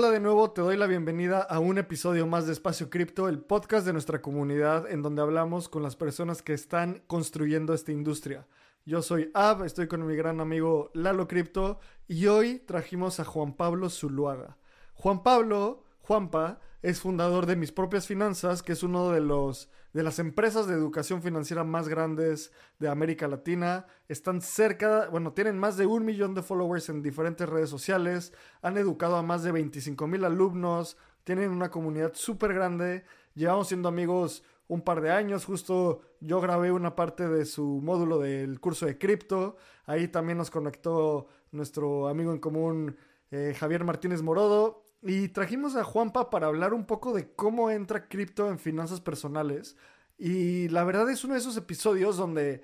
Hola de nuevo, te doy la bienvenida a un episodio más de Espacio Cripto, el podcast de nuestra comunidad en donde hablamos con las personas que están construyendo esta industria. Yo soy Ab, estoy con mi gran amigo Lalo Cripto y hoy trajimos a Juan Pablo Zuluaga. Juan Pablo, Juanpa, es fundador de Mis Propias Finanzas, que es uno de los de las empresas de educación financiera más grandes de América Latina. Están cerca, bueno, tienen más de un millón de followers en diferentes redes sociales, han educado a más de 25 mil alumnos, tienen una comunidad súper grande, llevamos siendo amigos un par de años, justo yo grabé una parte de su módulo del curso de cripto, ahí también nos conectó nuestro amigo en común eh, Javier Martínez Morodo y trajimos a Juanpa para hablar un poco de cómo entra cripto en finanzas personales. Y la verdad es uno de esos episodios donde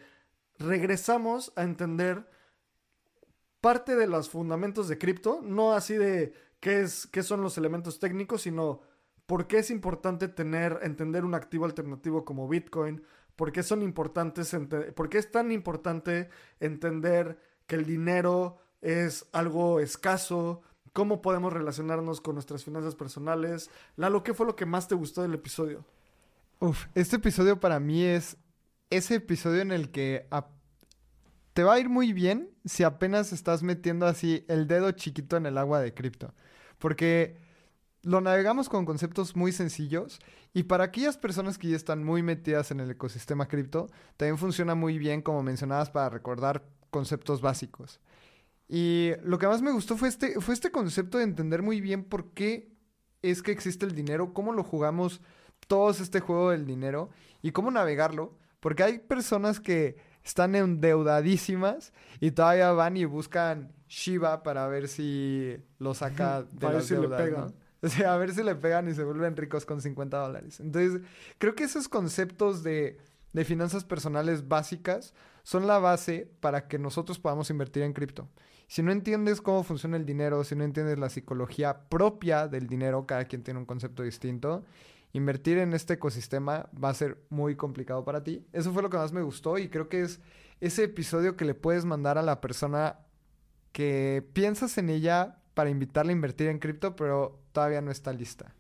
regresamos a entender parte de los fundamentos de cripto, no así de qué, es, qué son los elementos técnicos, sino por qué es importante tener, entender un activo alternativo como Bitcoin, por qué son importantes, por qué es tan importante entender que el dinero es algo escaso, cómo podemos relacionarnos con nuestras finanzas personales. Lalo, ¿qué fue lo que más te gustó del episodio? Uf, este episodio para mí es ese episodio en el que te va a ir muy bien si apenas estás metiendo así el dedo chiquito en el agua de cripto. Porque lo navegamos con conceptos muy sencillos y para aquellas personas que ya están muy metidas en el ecosistema cripto, también funciona muy bien, como mencionabas, para recordar conceptos básicos. Y lo que más me gustó fue este, fue este concepto de entender muy bien por qué es que existe el dinero, cómo lo jugamos todos este juego del dinero y cómo navegarlo. Porque hay personas que están endeudadísimas y todavía van y buscan Shiba para ver si lo saca de las si deudas, le O sea, a ver si le pegan y se vuelven ricos con 50 dólares. Entonces, creo que esos conceptos de, de finanzas personales básicas son la base para que nosotros podamos invertir en cripto. Si no entiendes cómo funciona el dinero, si no entiendes la psicología propia del dinero, cada quien tiene un concepto distinto, invertir en este ecosistema va a ser muy complicado para ti. Eso fue lo que más me gustó y creo que es ese episodio que le puedes mandar a la persona que piensas en ella para invitarla a invertir en cripto, pero todavía no está lista.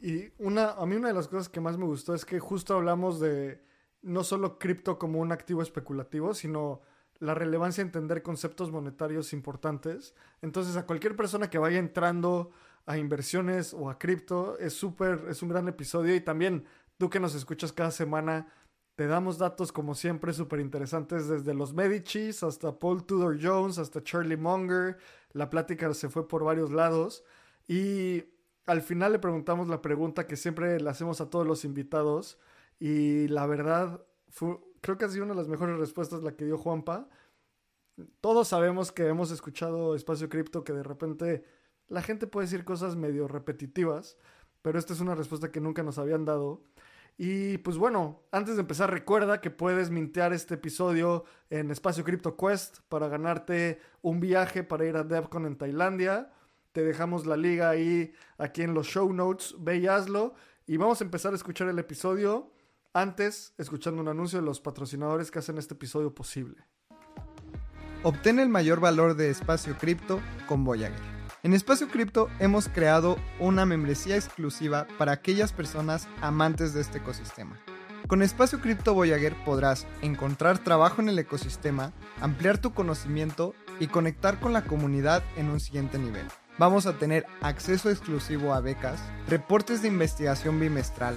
Y una, a mí una de las cosas que más me gustó es que justo hablamos de no solo cripto como un activo especulativo, sino la relevancia de entender conceptos monetarios importantes. Entonces, a cualquier persona que vaya entrando a inversiones o a cripto, es súper, es un gran episodio. Y también tú que nos escuchas cada semana, te damos datos como siempre súper interesantes desde los Medicis hasta Paul Tudor Jones, hasta Charlie Munger. La plática se fue por varios lados. Y al final le preguntamos la pregunta que siempre le hacemos a todos los invitados. Y la verdad, fue, creo que ha sido una de las mejores respuestas la que dio Juanpa. Todos sabemos que hemos escuchado Espacio Cripto que de repente la gente puede decir cosas medio repetitivas, pero esta es una respuesta que nunca nos habían dado. Y pues bueno, antes de empezar recuerda que puedes mintear este episodio en Espacio Crypto Quest para ganarte un viaje para ir a DevCon en Tailandia. Te dejamos la liga ahí aquí en los show notes, ve y hazlo. Y vamos a empezar a escuchar el episodio. Antes, escuchando un anuncio de los patrocinadores que hacen este episodio posible. Obtén el mayor valor de Espacio Cripto con Voyager. En Espacio Cripto hemos creado una membresía exclusiva para aquellas personas amantes de este ecosistema. Con Espacio Cripto Voyager podrás encontrar trabajo en el ecosistema, ampliar tu conocimiento y conectar con la comunidad en un siguiente nivel. Vamos a tener acceso exclusivo a becas, reportes de investigación bimestral,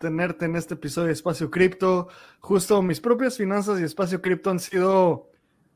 tenerte en este episodio de Espacio Cripto. Justo mis propias finanzas y Espacio Cripto han sido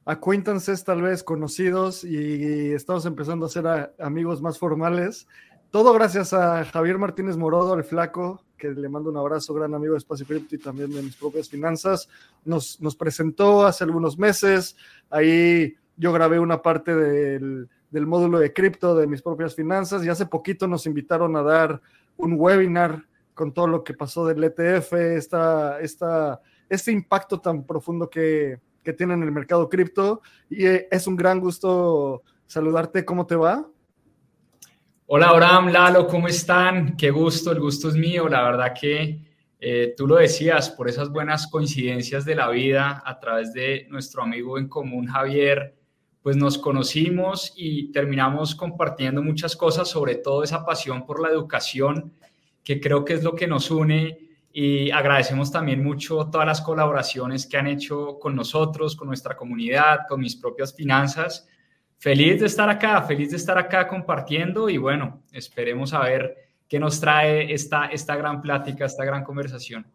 acquaintances tal vez conocidos y estamos empezando a ser amigos más formales. Todo gracias a Javier Martínez Morodo, el flaco, que le mando un abrazo, gran amigo de Espacio Cripto y también de mis propias finanzas. Nos, nos presentó hace algunos meses. Ahí yo grabé una parte del, del módulo de cripto de mis propias finanzas y hace poquito nos invitaron a dar un webinar con todo lo que pasó del ETF, esta, esta, este impacto tan profundo que, que tiene en el mercado cripto. Y eh, es un gran gusto saludarte. ¿Cómo te va? Hola, Abraham, Lalo, ¿cómo están? Qué gusto, el gusto es mío. La verdad que eh, tú lo decías, por esas buenas coincidencias de la vida, a través de nuestro amigo en común, Javier, pues nos conocimos y terminamos compartiendo muchas cosas, sobre todo esa pasión por la educación, que creo que es lo que nos une. Y agradecemos también mucho todas las colaboraciones que han hecho con nosotros, con nuestra comunidad, con mis propias finanzas. Feliz de estar acá, feliz de estar acá compartiendo y bueno, esperemos a ver qué nos trae esta, esta gran plática, esta gran conversación.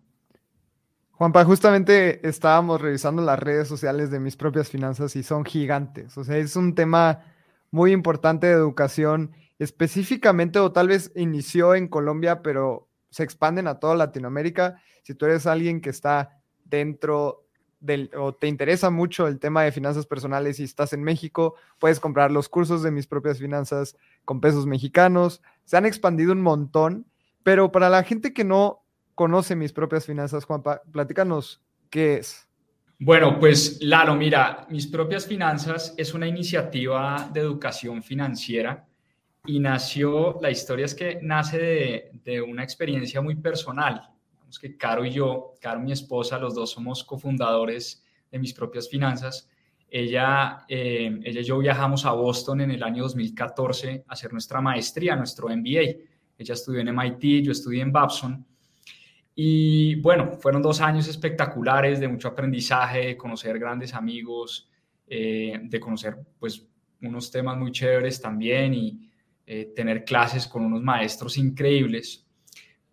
Juanpa, justamente estábamos revisando las redes sociales de mis propias finanzas y son gigantes. O sea, es un tema muy importante de educación, específicamente o tal vez inició en Colombia, pero se expanden a toda Latinoamérica. Si tú eres alguien que está dentro del, o te interesa mucho el tema de finanzas personales y estás en México, puedes comprar los cursos de mis propias finanzas con pesos mexicanos. Se han expandido un montón, pero para la gente que no conoce mis propias finanzas, Juanpa, platícanos qué es. Bueno, pues Lalo, mira, mis propias finanzas es una iniciativa de educación financiera y nació, la historia es que nace de, de una experiencia muy personal. Vamos que Caro y yo, Caro mi esposa, los dos somos cofundadores de mis propias finanzas. Ella, eh, ella y yo viajamos a Boston en el año 2014 a hacer nuestra maestría, nuestro MBA. Ella estudió en MIT, yo estudié en Babson. Y bueno, fueron dos años espectaculares de mucho aprendizaje, de conocer grandes amigos, eh, de conocer pues unos temas muy chéveres también y eh, tener clases con unos maestros increíbles.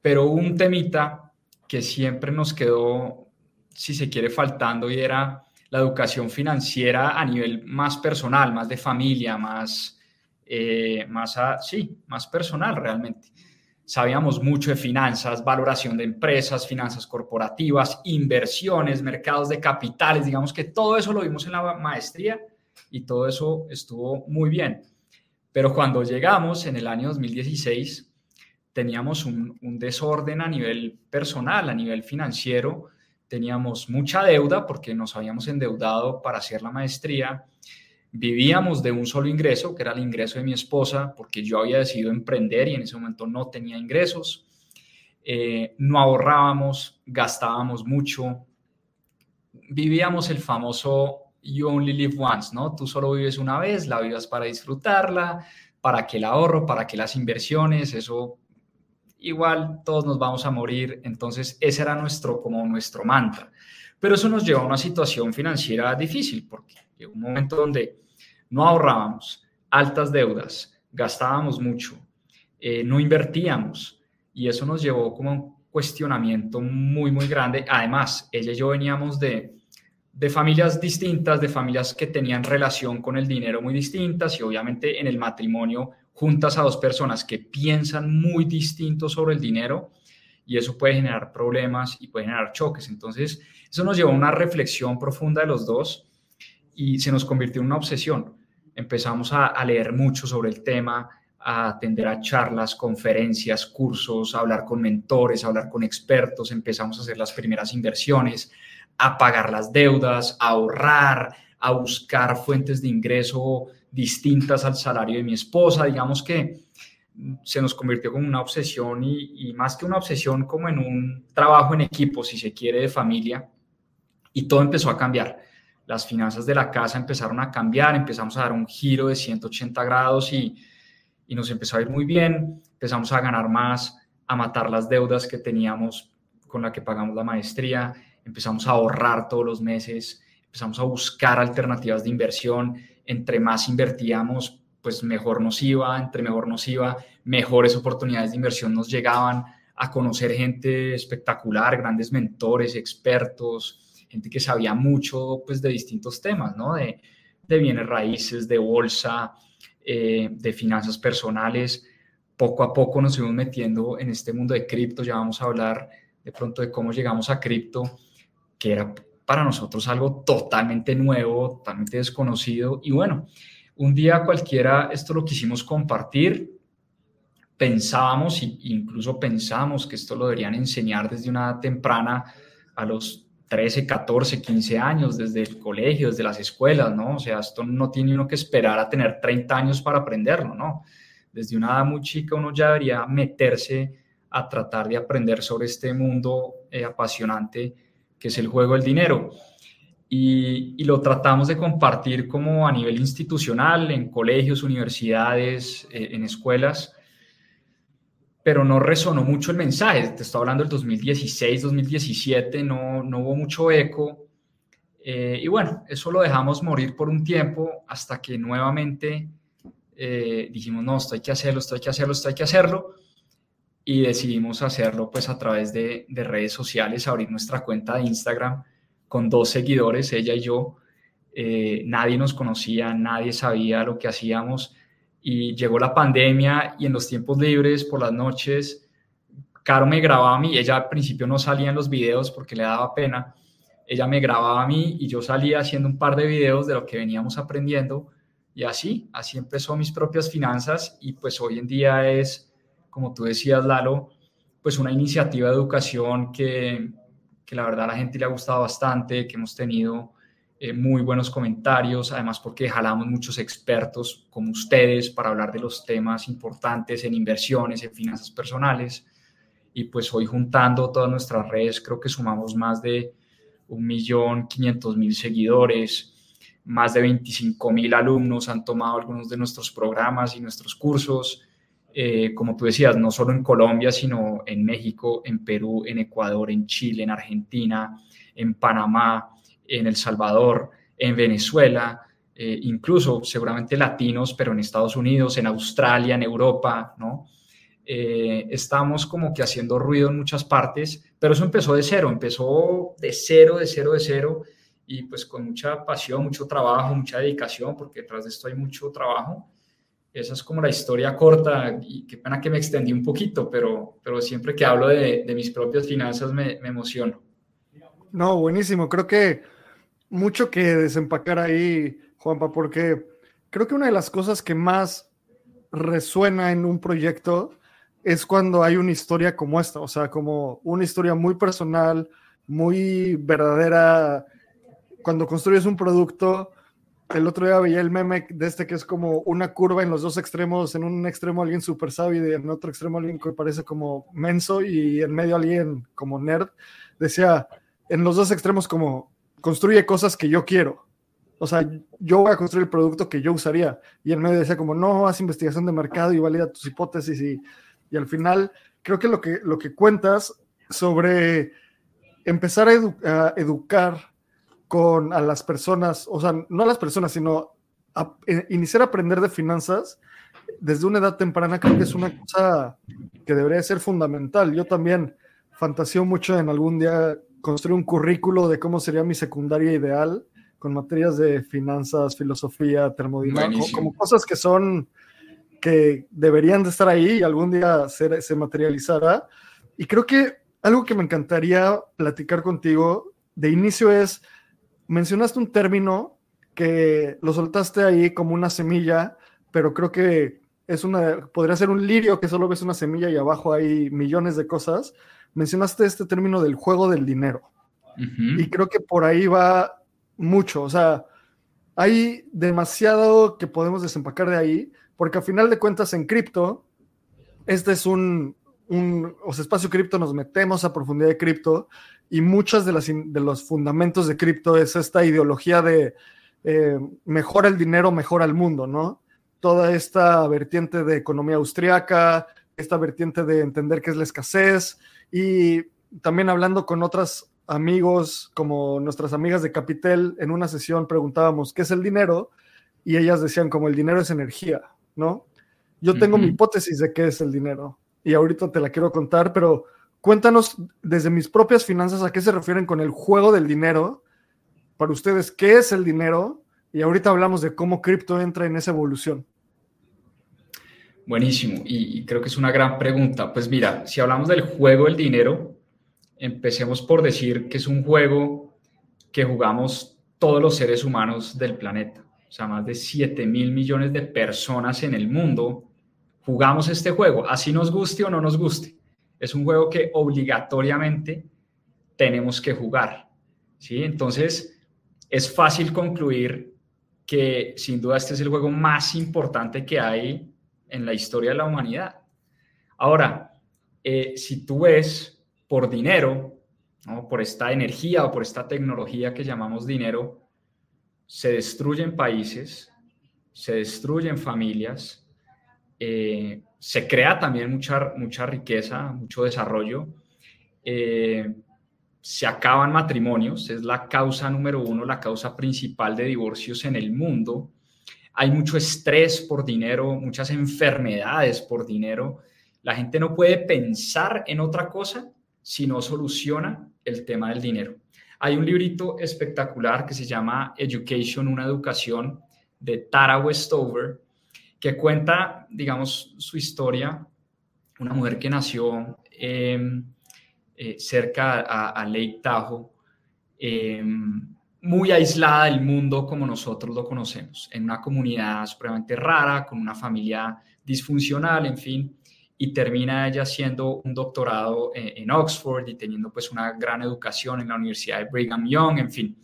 Pero un temita que siempre nos quedó, si se quiere, faltando y era la educación financiera a nivel más personal, más de familia, más, eh, más, sí, más personal realmente sabíamos mucho de finanzas, valoración de empresas, finanzas corporativas, inversiones, mercados de capitales, digamos que todo eso lo vimos en la maestría y todo eso estuvo muy bien. Pero cuando llegamos en el año 2016, teníamos un, desorden a nivel personal, a nivel financiero, teníamos mucha deuda porque nos habíamos endeudado para hacer la maestría, Vivíamos de un solo ingreso, que era el ingreso de mi esposa, porque yo había decidido emprender y en ese momento no tenía ingresos. Eh, no ahorrábamos, gastábamos mucho. Vivíamos el famoso you only live once, ¿no? Tú solo vives una vez, la vivas para disfrutarla, para que el ahorro, para que las inversiones, eso igual todos nos vamos a morir. Entonces, ese era nuestro, como nuestro mantra. Pero eso nos llevó a una situación financiera difícil, porque llegó un momento donde no ahorrábamos, altas deudas, gastábamos mucho, eh, no invertíamos y eso nos llevó como a un cuestionamiento muy, muy grande. Además, ella y yo veníamos de, de familias distintas, de familias que tenían relación con el dinero muy distintas y obviamente en el matrimonio juntas a dos personas que piensan muy distinto sobre el dinero y eso puede generar problemas y puede generar choques. Entonces, eso nos llevó a una reflexión profunda de los dos y se nos convirtió en una obsesión empezamos a, leer mucho sobre el tema, a atender a charlas, conferencias, cursos, a hablar con mentores, a hablar con expertos, empezamos a hacer las primeras inversiones, a pagar las deudas, a ahorrar, a buscar fuentes de ingreso distintas al salario de mi esposa. Digamos que se nos convirtió como una obsesión y, más que una obsesión, como en un trabajo en equipo, si se quiere, de familia. Y todo empezó a cambiar las finanzas de la casa empezaron a cambiar, empezamos a dar un giro de 180 grados y, y nos empezó a ir muy bien, empezamos a ganar más, a matar las deudas que teníamos con la que pagamos la maestría, empezamos a ahorrar todos los meses, empezamos a buscar alternativas de inversión, entre más invertíamos, pues mejor nos iba, entre mejor nos iba, mejores oportunidades de inversión nos llegaban, a conocer gente espectacular, grandes mentores, expertos, gente que sabía mucho pues, de distintos temas, ¿no? De, de bienes raíces, de bolsa, eh, de finanzas personales. Poco a poco nos fuimos metiendo en este mundo de cripto, ya vamos a hablar de pronto de cómo llegamos a cripto, que era para nosotros algo totalmente nuevo, totalmente desconocido. Y bueno, un día cualquiera esto lo quisimos compartir, pensábamos, e incluso pensamos que esto lo deberían enseñar desde una temprana a los 13, 14, 15 años, desde el colegio, desde las escuelas, ¿no? O sea, esto no tiene uno que esperar a tener 30 años para aprenderlo, ¿no? Desde una edad muy chica uno ya debería meterse a tratar de aprender sobre este mundo eh, apasionante que es el juego del dinero. Y, lo tratamos de compartir como a nivel institucional, en colegios, universidades, eh, en escuelas, pero no resonó mucho el mensaje. Te estoy hablando del 2016, 2017, no, no hubo mucho eco. Eh, y bueno, eso lo dejamos morir por un tiempo hasta que nuevamente eh, dijimos, no, esto hay que hacerlo, esto hay que hacerlo, esto hay que hacerlo. Y decidimos hacerlo pues a través de, de redes sociales, abrir nuestra cuenta de Instagram con dos seguidores, ella y yo. Eh, nadie nos conocía, nadie sabía lo que hacíamos y llegó la pandemia y en los tiempos libres por las noches, Caro me grababa a mí, ella al principio no salía en los videos porque le daba pena, ella me grababa a mí y yo salía haciendo un par de videos de lo que veníamos aprendiendo y así, así empezó mis propias finanzas y pues hoy en día es, como tú decías Lalo, pues una iniciativa de educación que, que la verdad a la gente le ha gustado bastante, que hemos tenido eh, muy buenos comentarios, además porque jalamos muchos expertos como ustedes para hablar de los temas importantes en inversiones, en finanzas personales. Y pues hoy juntando todas nuestras redes, creo que sumamos más de 1.500.000 seguidores, más de 25.000 alumnos han tomado algunos de nuestros programas y nuestros cursos. Eh, como tú decías, no solo en Colombia, sino en México, en Perú, en Ecuador, en Chile, en Argentina, en Panamá, en El Salvador, en Venezuela, eh, incluso seguramente latinos, pero en Estados Unidos, en Australia, en Europa, ¿no? Eh, estamos como que haciendo ruido en muchas partes, pero eso empezó de cero, empezó de cero, de cero, de cero, y pues con mucha pasión, mucho trabajo, mucha dedicación, porque detrás de esto hay mucho trabajo. Esa es como la historia corta y qué pena que me extendí un poquito, pero, pero siempre que hablo de, mis propias finanzas me, me emociono. No, buenísimo. Creo que mucho que desempacar ahí, Juanpa, porque creo que una de las cosas que más resuena en un proyecto es cuando hay una historia como esta, o sea, como una historia muy personal, muy verdadera. Cuando construyes un producto, el otro día veía el meme de este que es como una curva en los dos extremos, en un extremo alguien súper sabio y en otro extremo alguien que parece como menso y en medio alguien como nerd. Decía, en los dos extremos como construye cosas que yo quiero. O sea, yo voy a construir el producto que yo usaría. Y en medio decía como, no, haz investigación de mercado y valida tus hipótesis. Y, y al final, creo que lo, que lo que cuentas sobre empezar a, educar con a las personas, o sea, no a las personas, sino a, eh, iniciar a aprender de finanzas desde una edad temprana, creo que es una cosa que debería ser fundamental. Yo también fantaseo mucho en algún día construir un currículo de cómo sería mi secundaria ideal con materias de finanzas, filosofía, termodinámica, como cosas que son que deberían de estar ahí y algún día se, se materializará. Y creo que algo que me encantaría platicar contigo de inicio es, mencionaste un término que lo soltaste ahí como una semilla, pero creo que es una, podría ser un lirio que solo ves una semilla y abajo hay millones de cosas mencionaste este término del juego del dinero. Y creo que por ahí va mucho. O sea, hay demasiado que podemos desempacar de ahí, porque a final de cuentas en cripto, este es un, un o sea, espacio cripto, nos metemos a profundidad de cripto y muchos de, de los fundamentos de cripto es esta ideología de eh, mejora el dinero, mejora el mundo, ¿no? Toda esta vertiente de economía austriaca, esta vertiente de entender qué es la escasez, y también hablando con otros amigos, como nuestras amigas de Capitel, en una sesión preguntábamos qué es el dinero y ellas decían como el dinero es energía, ¿no? Yo tengo mi hipótesis de qué es el dinero y ahorita te la quiero contar, pero cuéntanos desde mis propias finanzas a qué se refieren con el juego del dinero. Para ustedes, ¿qué es el dinero? Y ahorita hablamos de cómo cripto entra en esa evolución. Buenísimo, y, creo que es una gran pregunta. Pues mira, si hablamos del juego del dinero, empecemos por decir que es un juego que jugamos todos los seres humanos del planeta. O sea, más de 7 mil millones de personas en el mundo, jugamos este juego, así nos guste o no nos guste. Es un juego que obligatoriamente tenemos que jugar. ¿sí? Entonces, es fácil concluir que sin duda este es el juego más importante que hay en la historia de la humanidad. Ahora, eh, si tú ves por dinero, por esta energía o por esta tecnología que llamamos dinero, se destruyen países, se destruyen familias, eh, se crea también mucha, mucha riqueza, mucho desarrollo, eh, se acaban matrimonios, es la causa número uno, la causa principal de divorcios en el mundo. Hay mucho estrés por dinero, muchas enfermedades por dinero. La gente no puede pensar en otra cosa si no soluciona el tema del dinero. Hay un librito espectacular que se llama Education, una educación, de Tara Westover, que cuenta, digamos, su historia. Una mujer que nació em, eh, cerca a, Lake Tahoe, em, muy aislada del mundo como nosotros lo conocemos, en una comunidad supremamente rara, con una familia disfuncional, en fin y termina ella haciendo un doctorado en, Oxford y teniendo pues una gran educación en la Universidad de Brigham Young, en fin.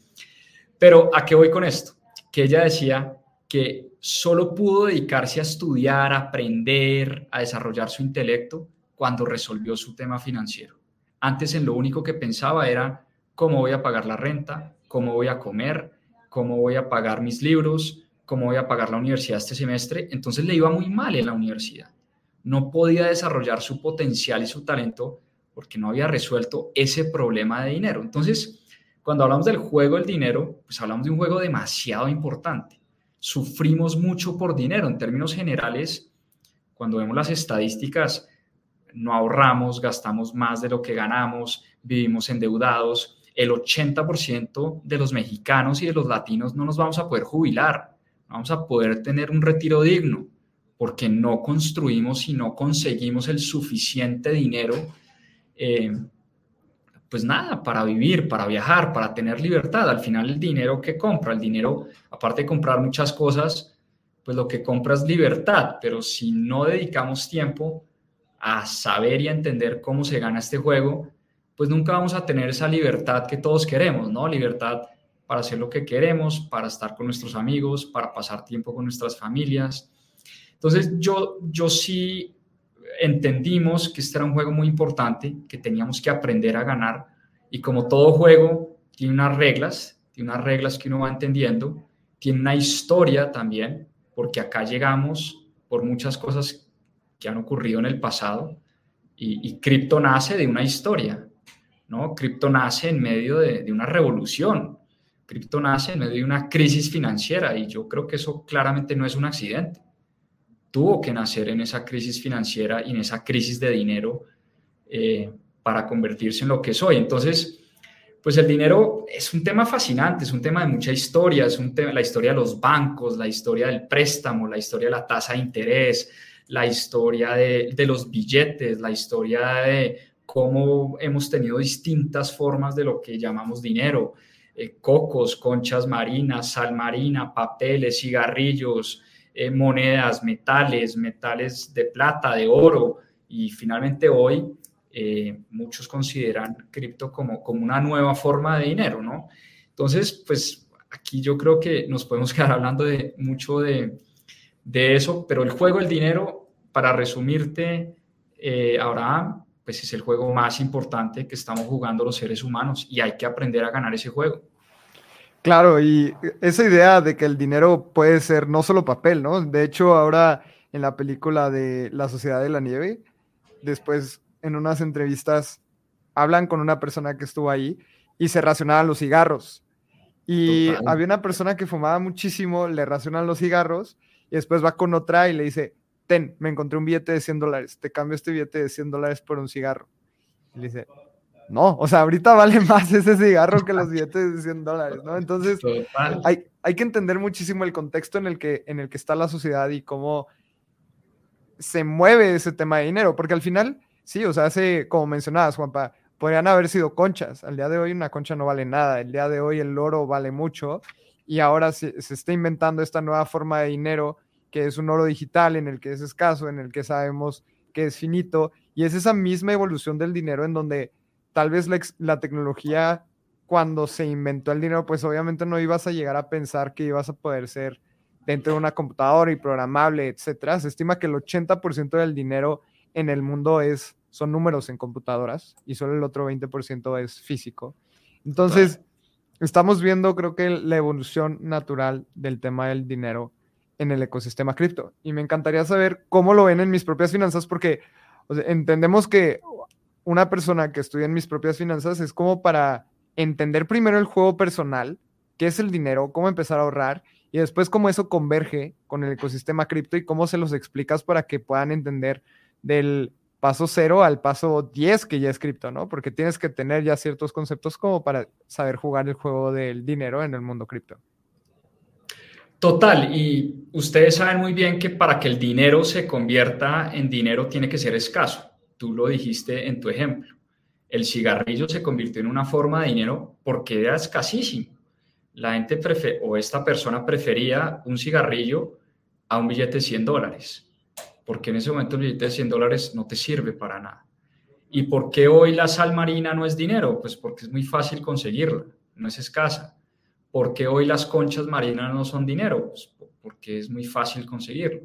Pero ¿a qué voy con esto? Que ella decía que solo pudo dedicarse a estudiar, a aprender, a desarrollar su intelecto cuando resolvió su tema financiero. Antes en lo único que pensaba era cómo voy a pagar la renta, cómo voy a comer, cómo voy a pagar mis libros, cómo voy a pagar la universidad este semestre. Entonces le iba muy mal en la universidad no podía desarrollar su potencial y su talento porque no había resuelto ese problema de dinero. Entonces, cuando hablamos del juego del dinero, pues hablamos de un juego demasiado importante. Sufrimos mucho por dinero. En términos generales, cuando vemos las estadísticas, no ahorramos, gastamos más de lo que ganamos, vivimos endeudados. El 80% de los mexicanos y de los latinos no nos vamos a poder jubilar, vamos a poder tener un retiro digno porque no construimos y no conseguimos el suficiente dinero, eh, pues nada, para vivir, para viajar, para tener libertad. Al final el dinero que compra, el dinero, aparte de comprar muchas cosas, pues lo que compra es libertad, pero si no dedicamos tiempo a saber y a entender cómo se gana este juego, pues nunca vamos a tener esa libertad que todos queremos, ¿no? Libertad para hacer lo que queremos, para estar con nuestros amigos, para pasar tiempo con nuestras familias, entonces yo, yo sí entendimos que este era un juego muy importante, que teníamos que aprender a ganar y como todo juego tiene unas reglas, tiene unas reglas que uno va entendiendo, tiene una historia también, porque acá llegamos por muchas cosas que han ocurrido en el pasado y, y cripto nace de una historia, ¿no? Cripto nace en medio de, de una revolución, cripto nace en medio de una crisis financiera y yo creo que eso claramente no es un accidente tuvo que nacer en esa crisis financiera y en esa crisis de dinero eh, para convertirse en lo que soy. Entonces, pues el dinero es un tema fascinante, es un tema de mucha historia, es un tema, la historia de los bancos, la historia del préstamo, la historia de la tasa de interés, la historia de, de los billetes, la historia de cómo hemos tenido distintas formas de lo que llamamos dinero, eh, cocos, conchas marinas, sal marina, papeles, cigarrillos, eh, monedas, metales, metales de plata, de oro, y finalmente hoy eh, muchos consideran cripto como, como una nueva forma de dinero, ¿no? Entonces, pues aquí yo creo que nos podemos quedar hablando de mucho de, de eso, pero el juego del dinero, para resumirte, eh, Abraham, pues es el juego más importante que estamos jugando los seres humanos y hay que aprender a ganar ese juego. Claro, y esa idea de que el dinero puede ser no solo papel, ¿no? De hecho, ahora en la película de La Sociedad de la Nieve, después en unas entrevistas hablan con una persona que estuvo ahí y se racionaban los cigarros. Y había una persona que fumaba muchísimo, le racionan los cigarros y después va con otra y le dice, ten, me encontré un billete de 100 dólares, te cambio este billete de 100 dólares por un cigarro. Y le dice, no, o sea, ahorita vale más ese cigarro que los billetes de 100 dólares, ¿no? Entonces, hay, hay, que entender muchísimo el contexto en el, que, en el que está la sociedad y cómo se mueve ese tema de dinero, porque al final, sí, o sea, hace, como mencionabas, Juanpa, podrían haber sido conchas. Al día de hoy una concha no vale nada, el día de hoy el oro vale mucho. Y ahora se, se, está inventando esta nueva forma de dinero que es un oro digital en el que es escaso, en el que sabemos que es finito, y es esa misma evolución del dinero en donde tal vez la, la tecnología cuando se inventó el dinero, pues obviamente no ibas a llegar a pensar que ibas a poder ser dentro de una computadora y programable, etcétera. Se estima que el 80% del dinero en el mundo es, son números en computadoras y solo el otro 20% es físico. Entonces, estamos viendo, creo que la evolución natural del tema del dinero en el ecosistema cripto. Y me encantaría saber cómo lo ven en mis propias finanzas, porque entendemos que una persona que estudia en mis propias finanzas es como para entender primero el juego personal, qué es el dinero, cómo empezar a ahorrar y después cómo eso converge con el ecosistema cripto y cómo se los explicas para que puedan entender del paso cero al paso 10 que ya es cripto, ¿no? Porque tienes que tener ya ciertos conceptos como para saber jugar el juego del dinero en el mundo cripto. Total, y ustedes saben muy bien que para que el dinero se convierta en dinero tiene que ser escaso. Tú lo dijiste en tu ejemplo. El cigarrillo se convirtió en una forma de dinero porque era escasísimo. La gente o esta persona prefería un cigarrillo a un billete de 100 dólares, porque en ese momento el billete de 100 dólares no te sirve para nada. ¿Y por qué hoy la sal marina no es dinero? Pues porque es muy fácil conseguirla, no es escasa. ¿Por qué hoy las conchas marinas no son dinero? Pues porque es muy fácil conseguirlo.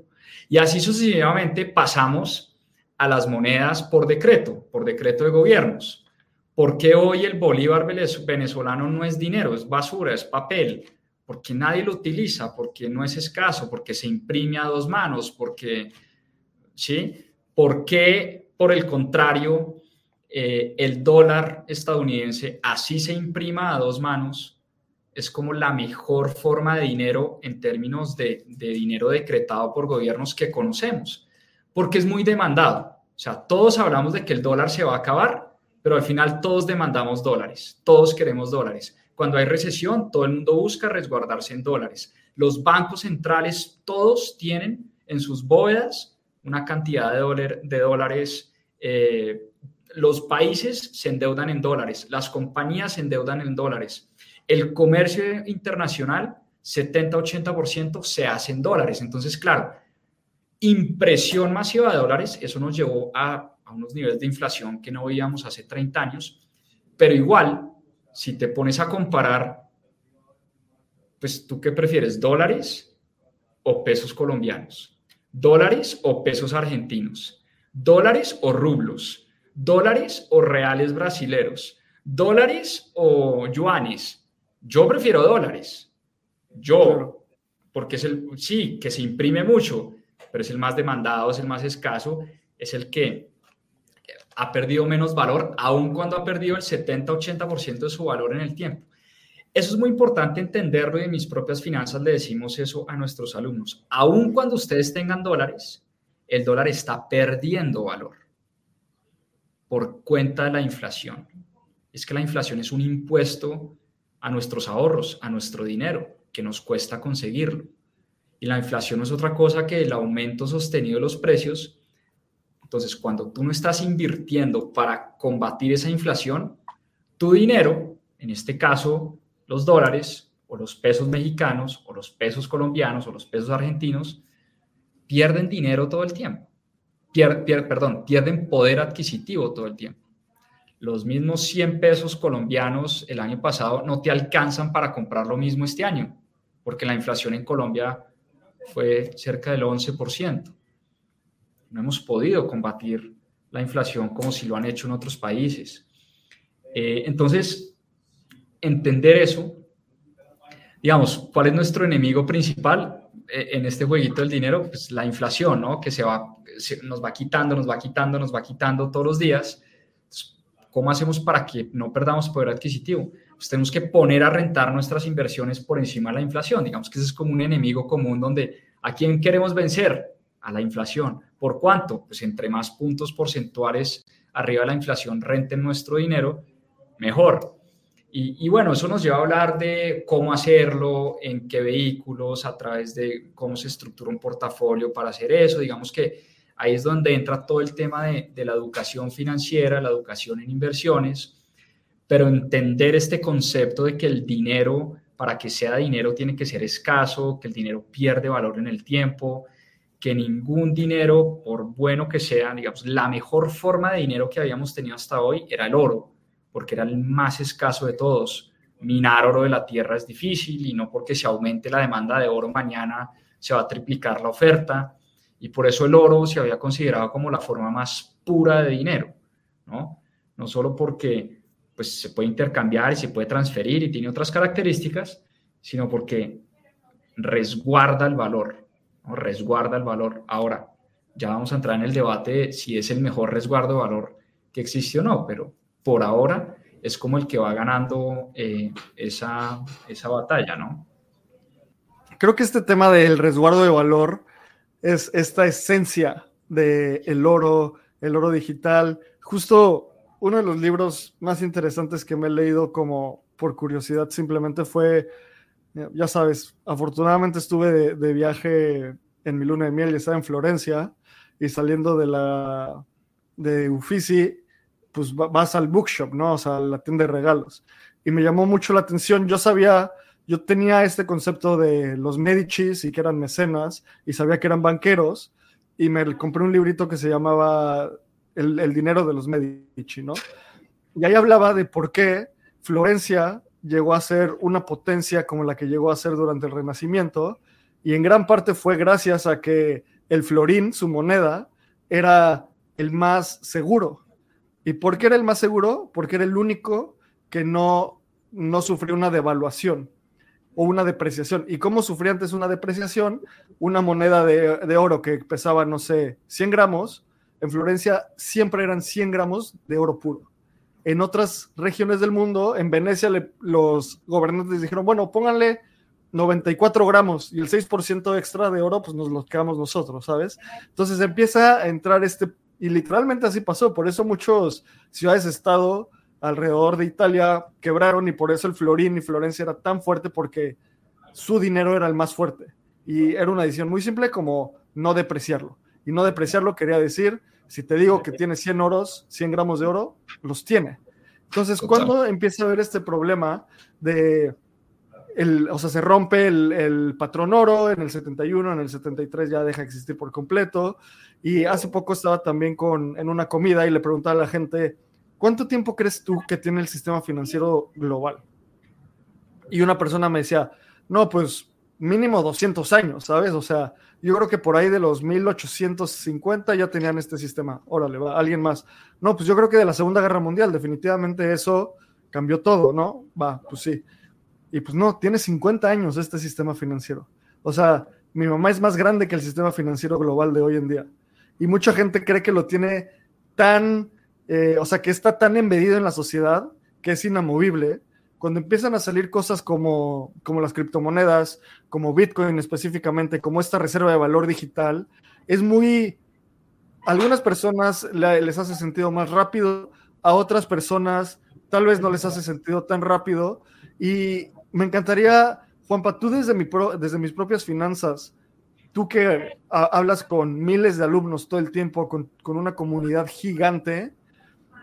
Y así sucesivamente pasamos a las monedas por decreto, por decreto de gobiernos. ¿Por qué hoy el bolívar venezolano no es dinero, es basura, es papel? Porque nadie lo utiliza, porque no es escaso, porque se imprime a dos manos, porque, ¿sí? ¿Por qué, por el contrario, eh, el dólar estadounidense así se imprima a dos manos? es como la mejor forma de dinero en términos de, dinero decretado por gobiernos que conocemos, porque es muy demandado. O sea, todos hablamos de que el dólar se va a acabar, pero al final todos demandamos dólares, todos queremos dólares. Cuando hay recesión, todo el mundo busca resguardarse en dólares. Los bancos centrales, todos tienen en sus bóvedas una cantidad de, dólares. Eh, los países se endeudan en dólares, las compañías se endeudan en dólares el comercio internacional, 70-80% se hace en dólares. Entonces, claro, impresión masiva de dólares, eso nos llevó a, a unos niveles de inflación que no veíamos hace 30 años, pero igual, si te pones a comparar, pues tú qué prefieres, dólares o pesos colombianos, dólares o pesos argentinos, dólares o rublos, dólares o reales brasileros, dólares o yuanes, yo prefiero dólares. Yo, porque es el, sí, que se imprime mucho, pero es el más demandado, es el más escaso, es el que ha perdido menos valor, aun cuando ha perdido el 70-80% de su valor en el tiempo. Eso es muy importante entenderlo y en mis propias finanzas le decimos eso a nuestros alumnos. Aun cuando ustedes tengan dólares, el dólar está perdiendo valor por cuenta de la inflación. Es que la inflación es un impuesto a nuestros ahorros, a nuestro dinero, que nos cuesta conseguirlo. Y la inflación no es otra cosa que el aumento sostenido de los precios. Entonces, cuando tú no estás invirtiendo para combatir esa inflación, tu dinero, en este caso los dólares o los pesos mexicanos o los pesos colombianos o los pesos argentinos, pierden dinero todo el tiempo. perdón, pierden poder adquisitivo todo el tiempo los mismos 100 pesos colombianos el año pasado no te alcanzan para comprar lo mismo este año, porque la inflación en Colombia fue cerca del 11%. No hemos podido combatir la inflación como si lo han hecho en otros países. Eh, entonces, entender eso, digamos, ¿cuál es nuestro enemigo principal eh, en este jueguito del dinero? Pues la inflación, ¿no? Que se va, nos va quitando, nos va quitando, nos va quitando todos los días ¿Cómo hacemos para que no perdamos poder adquisitivo? Pues tenemos que poner a rentar nuestras inversiones por encima de la inflación. Digamos que ese es como un enemigo común donde ¿a quién queremos vencer? A la inflación. ¿Por cuánto? Pues entre más puntos porcentuales arriba de la inflación renten nuestro dinero, mejor. Y, y, bueno, eso nos lleva a hablar de cómo hacerlo, en qué vehículos, a través de cómo se estructura un portafolio para hacer eso. Digamos que Ahí es donde entra todo el tema de, la educación financiera, la educación en inversiones, pero entender este concepto de que el dinero para que sea dinero tiene que ser escaso, que el dinero pierde valor en el tiempo, que ningún dinero, por bueno que sea, digamos, la mejor forma de dinero que habíamos tenido hasta hoy era el oro, porque era el más escaso de todos. Minar oro de la tierra es difícil y no porque se aumente la demanda de oro mañana se va a triplicar la oferta y por eso el oro se había considerado como la forma más pura de dinero, ¿no? No solo porque pues, se puede intercambiar y se puede transferir y tiene otras características, sino porque resguarda el valor resguarda el valor. Ahora, ya vamos a entrar en el debate de si es el mejor resguardo de valor que existe o no, pero por ahora es como el que va ganando eh, esa, esa batalla, ¿no? Creo que este tema del resguardo de valor es esta esencia del el oro, el oro digital. Justo uno de los libros más interesantes que me he leído como por curiosidad simplemente fue ya sabes, afortunadamente estuve de, viaje en mi luna de miel y estaba en Florencia y saliendo de la de Uffizi, pues vas al bookshop, ¿no? O sea, la tienda de regalos. Y me llamó mucho la atención. Yo sabía, yo tenía este concepto de los Medicis y que eran mecenas y sabía que eran banqueros y me compré un librito que se llamaba El, dinero de los Medici, ¿no? Y ahí hablaba de por qué Florencia llegó a ser una potencia como la que llegó a ser durante el Renacimiento, y en gran parte fue gracias a que el florín, su moneda, era el más seguro. ¿Y por qué era el más seguro? Porque era el único que no, no sufrió una devaluación o una depreciación. ¿Y cómo sufría antes una depreciación? Una moneda de, de, oro que pesaba, no sé, 100 gramos, en Florencia siempre eran 100 gramos de oro puro en otras regiones del mundo, en Venecia los gobernantes dijeron, bueno, pónganle 94 gramos y el 6% extra de oro, pues nos lo quedamos nosotros, ¿sabes? Entonces empieza a entrar este, y literalmente así pasó, por eso muchos ciudades-estado alrededor de Italia quebraron y por eso el Florín y Florencia era tan fuerte porque su dinero era el más fuerte. Y era una decisión muy simple como no depreciarlo. Y no depreciarlo quería decir si te digo que tiene 100 oros, 100 gramos de oro, los tiene. Entonces, cuando empieza a haber este problema de, el, o sea, se rompe el, patrón oro en el 71, en el 73 ya deja de existir por completo. Y hace poco estaba también con, en una comida y le preguntaba a la gente, ¿cuánto tiempo crees tú que tiene el sistema financiero global? Y una persona me decía, no, pues mínimo 200 años, ¿sabes? O sea, yo creo que por ahí de los 1850 ya tenían este sistema. Órale, va, alguien más. No, pues yo creo que de la Segunda Guerra Mundial, definitivamente eso cambió todo, ¿no? Va, pues sí. Y pues no, tiene 50 años este sistema financiero. O sea, mi mamá es más grande que el sistema financiero global de hoy en día. Y mucha gente cree que lo tiene tan, eh, o sea, que está tan embedido en la sociedad que es inamovible cuando empiezan a salir cosas como, como las criptomonedas, como Bitcoin específicamente, como esta reserva de valor digital, es muy... A algunas personas les hace sentido más rápido, a otras personas tal vez no les hace sentido tan rápido. Y me encantaría, Juanpa, tú desde, mi desde mis propias finanzas, tú que hablas con miles de alumnos todo el tiempo, con, con una comunidad gigante,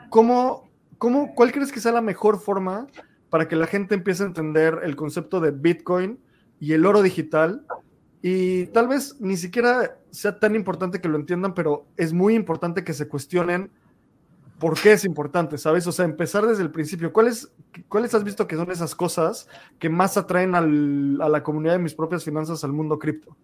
¿cómo, cómo, ¿cuál crees que sea la mejor forma para que la gente empiece a entender el concepto de Bitcoin y el oro digital. Y tal vez ni siquiera sea tan importante que lo entiendan, pero es muy importante que se cuestionen por qué es importante, ¿sabes? O sea, empezar desde el principio. ¿Cuáles, ¿cuáles has visto que son esas cosas que más atraen a la comunidad de mis propias finanzas al mundo cripto?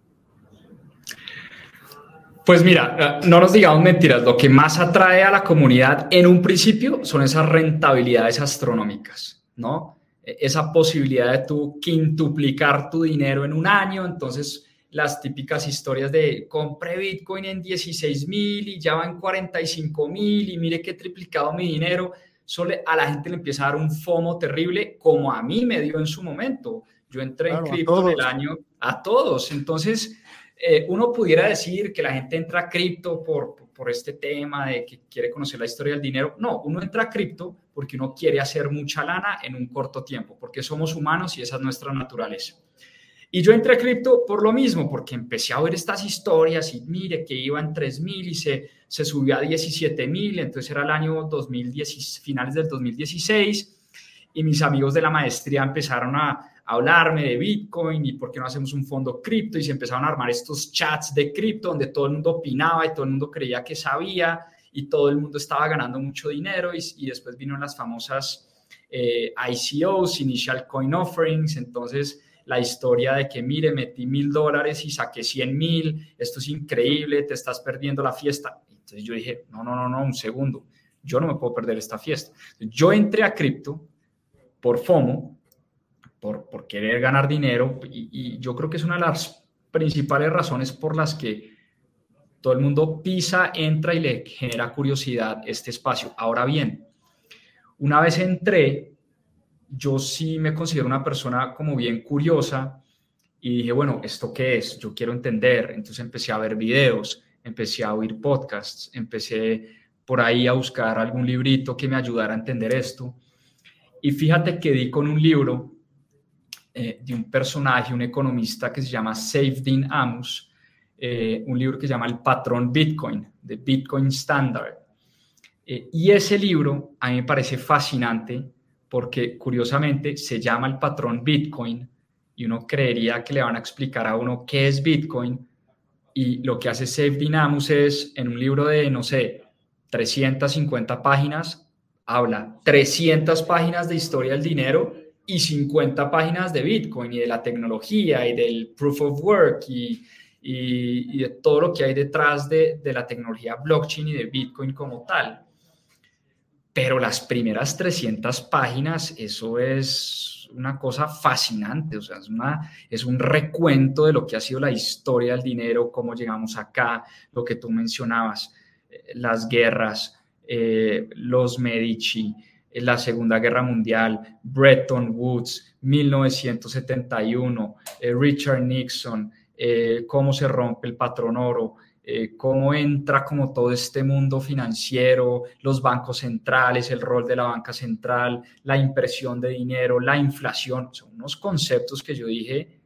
Pues mira, no nos digamos mentiras, lo que más atrae a la comunidad en un principio son esas rentabilidades astronómicas. ¿No? E, esa posibilidad de tú quintuplicar tu dinero en un año, entonces las típicas historias de compré Bitcoin en 16 mil y ya va en 45 mil y mire que he triplicado mi dinero, solo a la gente le empieza a dar un FOMO terrible como a mí me dio en su momento. Yo entré en cripto en el año a todos, entonces eh, uno pudiera decir que la gente entra a cripto por, por este tema de que quiere conocer la historia del dinero. No, uno entra a cripto porque uno quiere hacer mucha lana en un corto tiempo, porque somos humanos y esa es nuestra naturaleza. Y yo entré a cripto por lo mismo, porque empecé a ver estas historias y mire que iba en 3.000 y se, se subió a 17.000, entonces era el año 2010, finales del 2016, y mis amigos de la maestría empezaron a, hablarme de Bitcoin y por qué no hacemos un fondo cripto y se empezaron a armar estos chats de cripto donde todo el mundo opinaba y todo el mundo creía que sabía y todo el mundo estaba ganando mucho dinero y, después vino las famosas eh, ICOs, Initial Coin Offerings, entonces la historia de que, mire, metí mil dólares y saqué 100 mil, esto es increíble, te estás perdiendo la fiesta. Entonces yo dije, no, no, no, no, un segundo, yo no me puedo perder esta fiesta. Yo entré a cripto por FOMO, por, por querer ganar dinero, y yo creo que es una de las principales razones por las que todo el mundo pisa, entra y le genera curiosidad este espacio. Ahora bien, una vez entré, yo sí me considero una persona como bien curiosa y dije, bueno, ¿esto qué es? Yo quiero entender. Entonces empecé a ver videos, empecé a oír podcasts, empecé por ahí a buscar algún librito que me ayudara a entender esto. Y fíjate que di con un libro eh, de un personaje, un economista que se llama Safedin Amos, eh, un libro que se llama El patrón Bitcoin, de Bitcoin Standard. Eh, y ese libro a mí me parece fascinante porque curiosamente se llama el patrón Bitcoin y uno creería que le van a explicar a uno qué es Bitcoin y lo que hace Safe Dynamus es en un libro de, no sé, 350 páginas, habla 300 páginas de historia del dinero y 50 páginas de Bitcoin y de la tecnología y del proof of work y, y, de todo lo que hay detrás de, de la tecnología blockchain y de Bitcoin como tal. Pero las primeras 300 páginas, eso es una cosa fascinante, o sea, es, una, es un recuento de lo que ha sido la historia del dinero, cómo llegamos acá, lo que tú mencionabas, eh, las guerras, eh, los Medici, eh, la Segunda Guerra Mundial, Bretton Woods, 1971, Richard Nixon, cómo se rompe el patrón oro, eh, cómo entra como todo este mundo financiero, los bancos centrales, el rol de la banca central, la impresión de dinero, la inflación, son unos conceptos que yo dije,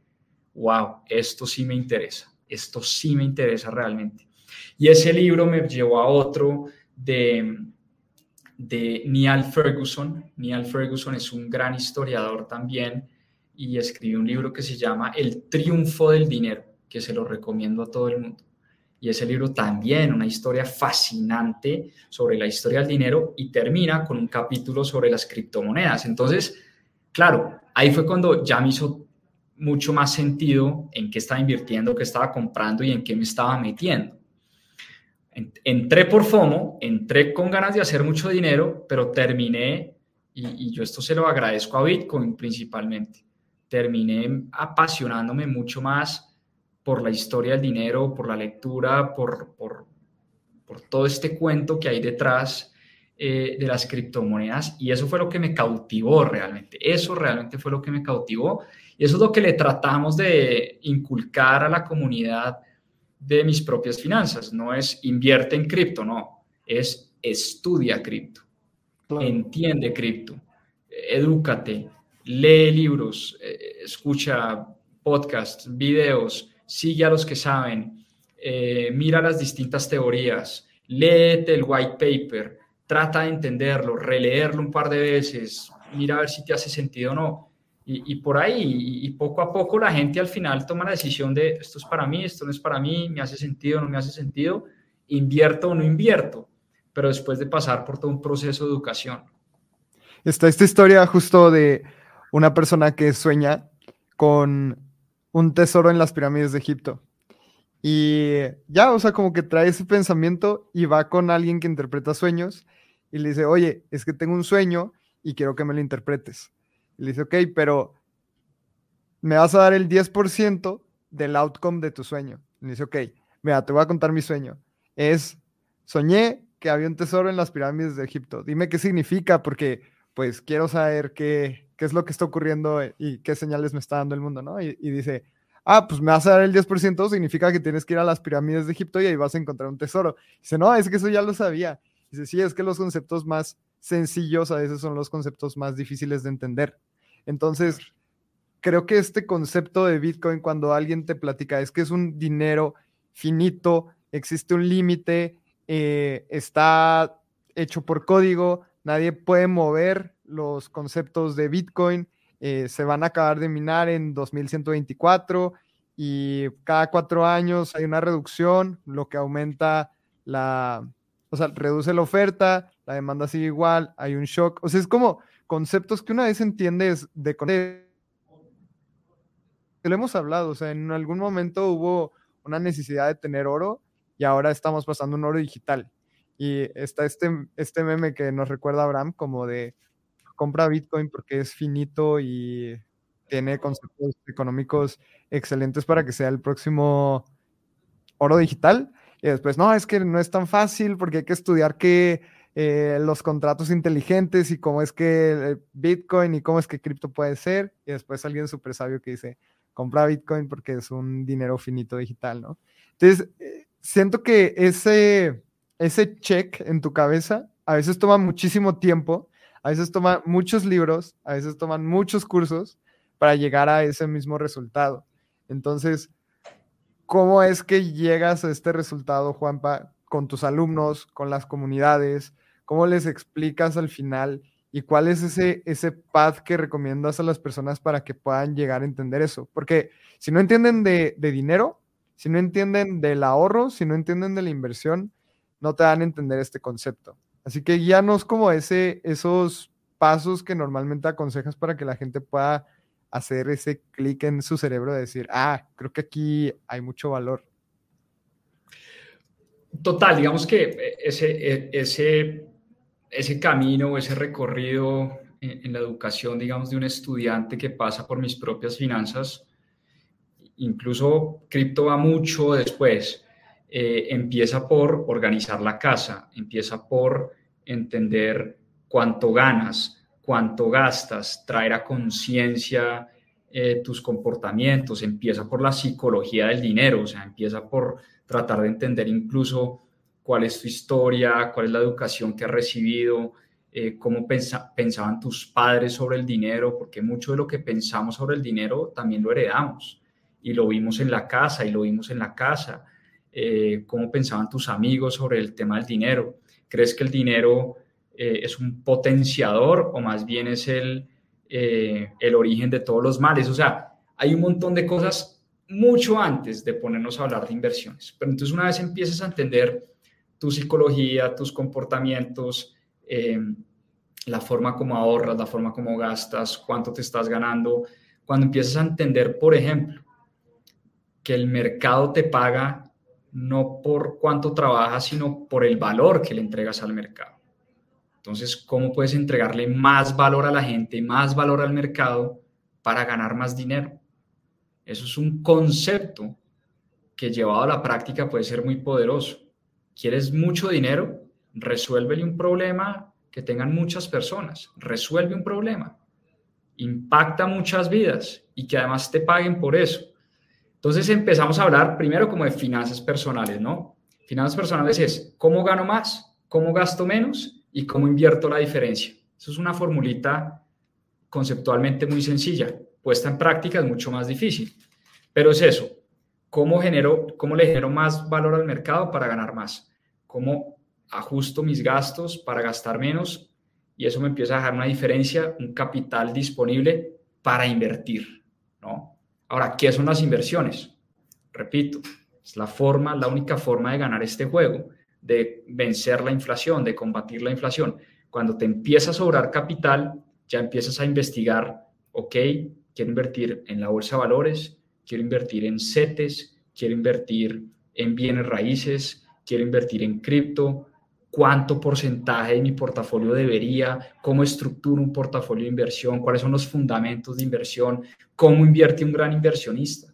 wow, esto sí me interesa, esto sí me interesa realmente. Y ese libro me llevó a otro de, de Neil Ferguson. Neil Ferguson es un gran historiador también y escribió un libro que se llama El triunfo del dinero, que se lo recomiendo a todo el mundo y ese libro también, una historia fascinante sobre la historia del dinero y termina con un capítulo sobre las criptomonedas. Entonces, claro, ahí fue cuando ya me hizo mucho más sentido en qué estaba invirtiendo, qué estaba comprando y en qué me estaba metiendo. Entré por FOMO, entré con ganas de hacer mucho dinero, pero terminé, y, y yo esto se lo agradezco a Bitcoin principalmente, terminé apasionándome mucho más por la historia del dinero, por la lectura, por, por, todo este cuento que hay detrás eh, de las criptomonedas. Y eso fue lo que me cautivó realmente. Eso realmente fue lo que me cautivó. Y eso es lo que le tratamos de inculcar a la comunidad de mis propias finanzas. No es invierte en cripto, no. Es estudia cripto. Entiende cripto. Edúcate. Lee libros. Eh, escucha podcasts, videos sigue a los que saben, eh, mira las distintas teorías, léete el white paper, trata de entenderlo, releerlo un par de veces, mira a ver si te hace sentido o no. Y, por ahí, y, poco a poco la gente al final toma la decisión de esto es para mí, esto no es para mí, me hace sentido, no me hace sentido, invierto o no invierto, pero después de pasar por todo un proceso de educación. Está esta historia justo de una persona que sueña con un tesoro en las pirámides de Egipto. Y ya, o sea, como que trae ese pensamiento y va con alguien que interpreta sueños y le dice, oye, es que tengo un sueño y quiero que me lo interpretes. Y le dice, ok, pero me vas a dar el 10% del outcome de tu sueño. Le dice, ok, mira, te voy a contar mi sueño. Es, soñé que había un tesoro en las pirámides de Egipto. Dime qué significa, porque pues quiero saber qué, qué es lo que está ocurriendo y qué señales me está dando el mundo, ¿no? Y, dice, ah, pues me vas a dar el 10%, significa que tienes que ir a las pirámides de Egipto y ahí vas a encontrar un tesoro. Dice, no, es que eso ya lo sabía. Dice, sí, es que los conceptos más sencillos a veces son los conceptos más difíciles de entender. Entonces, creo que este concepto de Bitcoin, cuando alguien te platica, es que es un dinero finito, existe un límite, eh, está hecho por código, nadie puede mover los conceptos de Bitcoin eh, se van a acabar de minar en 2124 y cada cuatro años hay una reducción, lo que aumenta la, o sea, reduce la oferta, la demanda sigue igual, hay un shock, o sea, es como conceptos que una vez entiendes de lo hemos hablado, o sea, en algún momento hubo una necesidad de tener oro y ahora estamos pasando un oro digital. Y está este, este meme que nos recuerda Abraham como de compra Bitcoin porque es finito y tiene conceptos económicos excelentes para que sea el próximo oro digital. Y después, no, es que no es tan fácil porque hay que estudiar que eh, los contratos inteligentes y cómo es que Bitcoin y cómo es que cripto puede ser. Y después alguien súper sabio que dice, compra Bitcoin porque es un dinero finito digital, ¿no? Entonces, eh, siento que ese, ese check en tu cabeza a veces toma muchísimo tiempo, a veces toma muchos libros, a veces toman muchos cursos para llegar a ese mismo resultado. Entonces, ¿cómo es que llegas a este resultado, Juanpa, con tus alumnos, con las comunidades? ¿Cómo les explicas al final ¿Y cuál es ese, ese path que recomiendas a las personas para que puedan llegar a entender eso? Porque si no entienden de, dinero, si no entienden del ahorro, si no entienden de la inversión, no te van a entender este concepto. Así que guíanos como ese, esos pasos que normalmente aconsejas para que la gente pueda hacer ese clic en su cerebro de decir, ah, creo que aquí hay mucho valor. Total, digamos que ese, e, ese ese camino o ese recorrido en, la educación, digamos, de un estudiante que pasa por mis propias finanzas, incluso cripto va mucho después, eh, empieza por organizar la casa, empieza por entender cuánto ganas, cuánto gastas, traer a conciencia eh, tus comportamientos, empieza por la psicología del dinero, o sea, empieza por tratar de entender incluso cuál es tu historia, cuál es la educación que has recibido, eh, cómo pensaban tus padres sobre el dinero, porque mucho de lo que pensamos sobre el dinero también lo heredamos y lo vimos en la casa y lo vimos en la casa, eh, cómo pensaban tus amigos sobre el tema del dinero. ¿Crees que el dinero eh, es un potenciador o más bien es el, el origen de todos los males? O sea, hay un montón de cosas mucho antes de ponernos a hablar de inversiones. Pero entonces una vez empiezas a entender tu psicología, tus comportamientos, eh, la forma como ahorras, la forma como gastas, cuánto te estás ganando. Cuando empiezas a entender, por ejemplo, que el mercado te paga no por cuánto trabajas, sino por el valor que le entregas al mercado. Entonces, ¿cómo puedes entregarle más valor a la gente, más valor al mercado para ganar más dinero? Eso es un concepto que llevado a la práctica puede ser muy poderoso. ¿Quieres mucho dinero? Resuélvele un problema que tengan muchas personas. Resuelve un problema. Impacta muchas vidas y que además te paguen por eso. Entonces empezamos a hablar primero como de finanzas personales, ¿no? Finanzas personales es cómo gano más, cómo gasto menos y cómo invierto la diferencia. Eso es una formulita conceptualmente muy sencilla. Puesta en práctica es mucho más difícil. Pero es eso, ¿Cómo, genero, ¿Cómo le genero más valor al mercado para ganar más? ¿Cómo ajusto mis gastos para gastar menos? Y eso me empieza a dejar una diferencia, un capital disponible para invertir, ¿no? Ahora, ¿qué son las inversiones? Repito, es la forma, la única forma de ganar este juego, de vencer la inflación, de combatir la inflación. Cuando te empieza a sobrar capital, ya empiezas a investigar, ok, quiero invertir en la bolsa de valores, quiero invertir en CETES, quiero invertir en bienes raíces, quiero invertir en cripto, cuánto porcentaje de mi portafolio debería, cómo estructuro un portafolio de inversión, cuáles son los fundamentos de inversión, cómo invierte un gran inversionista,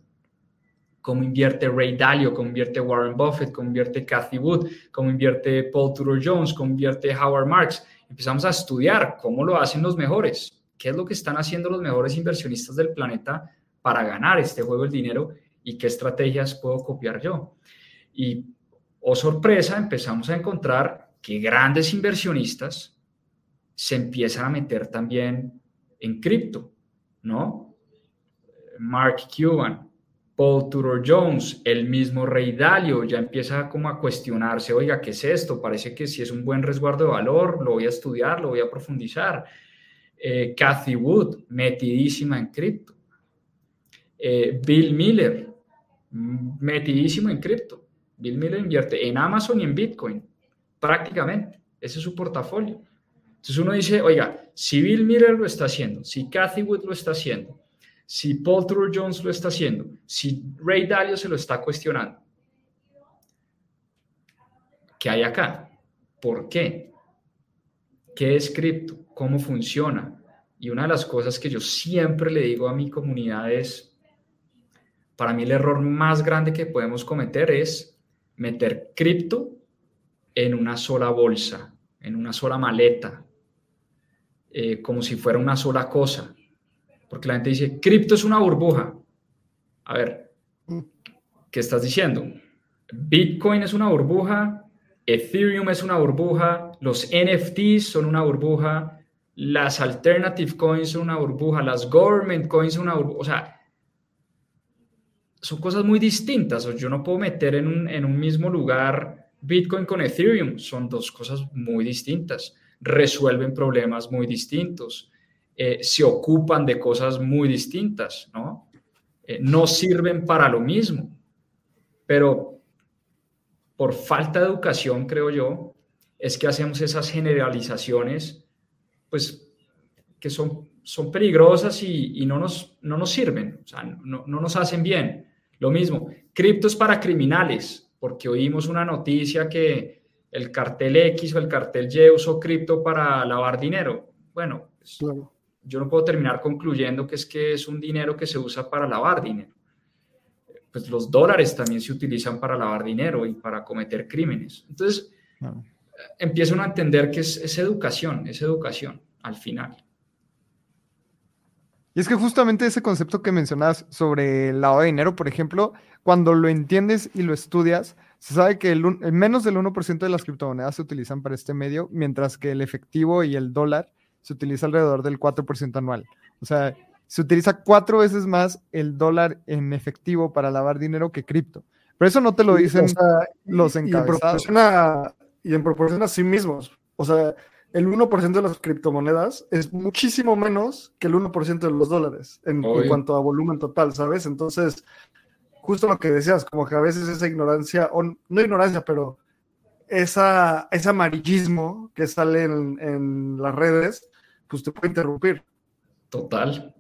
cómo invierte Ray Dalio, cómo invierte Warren Buffett, cómo invierte Cathy Wood, cómo invierte Paul Tudor Jones, cómo invierte Howard Marks. Empezamos a estudiar cómo lo hacen los mejores, qué es lo que están haciendo los mejores inversionistas del planeta para ganar este juego del dinero y qué estrategias puedo copiar yo. Y, oh sorpresa, empezamos a encontrar que grandes inversionistas se empiezan a meter también en cripto, ¿no? Mark Cuban, Paul Tudor Jones, el mismo Rey Dalio, ya empieza como a cuestionarse, oiga, ¿qué es esto? Parece que si es un buen resguardo de valor, lo voy a estudiar, lo voy a profundizar. Eh, Cathy Wood, metidísima en cripto. Eh, Bill Miller, metidísimo en cripto. Bill Miller invierte en Amazon y en Bitcoin, prácticamente. Ese es su portafolio. Entonces uno dice, oiga, si Bill Miller lo está haciendo, si Cathy Wood lo está haciendo, si Paul True Jones lo está haciendo, si Ray Dalio se lo está cuestionando, ¿qué hay acá? ¿Por qué? ¿Qué es cripto? ¿Cómo funciona? Y una de las cosas que yo siempre le digo a mi comunidad es, para mí el error más grande que podemos cometer es meter cripto en una sola bolsa, en una sola maleta, eh, como si fuera una sola cosa. Porque la gente dice, cripto es una burbuja. A ver, ¿qué estás diciendo? Bitcoin es una burbuja, Ethereum es una burbuja, los NFTs son una burbuja, las alternative coins son una burbuja, las government coins son una burbuja. O sea, son cosas muy distintas. yo no puedo meter en un, en un mismo lugar Bitcoin con Ethereum. Son dos cosas muy distintas. Resuelven problemas muy distintos. Eh, se ocupan de cosas muy distintas, ¿no? Eh, no sirven para lo mismo. Pero por falta de educación, creo yo, es que hacemos esas generalizaciones, pues, que son, son peligrosas y, no, nos, no nos sirven, o sea, no, no nos hacen bien. Lo mismo, cripto es para criminales, porque oímos una noticia que el cartel X o el cartel Y usó cripto para lavar dinero. Bueno, pues, yo no puedo terminar concluyendo que es que es un dinero que se usa para lavar dinero. Pues los dólares también se utilizan para lavar dinero y para cometer crímenes. Entonces, empiezan a entender que es, es educación, es educación al final. Y es que justamente ese concepto que mencionas sobre el lavado de dinero, por ejemplo, cuando lo entiendes y lo estudias, se sabe que el, menos del 1% de las criptomonedas se utilizan para este medio, mientras que el efectivo y el dólar se utiliza alrededor del 4% anual. O sea, se utiliza cuatro veces más el dólar en efectivo para lavar dinero que cripto. Pero eso no te lo dicen los encabezados. Y en, proporción a sí mismos. O sea, el 1% de las criptomonedas es muchísimo menos que el 1% de los dólares en, cuanto a volumen total, ¿sabes? Entonces, justo lo que decías, como que a veces esa ignorancia, o no ignorancia, pero esa, ese amarillismo que sale en, las redes, pues te puede interrumpir. Total.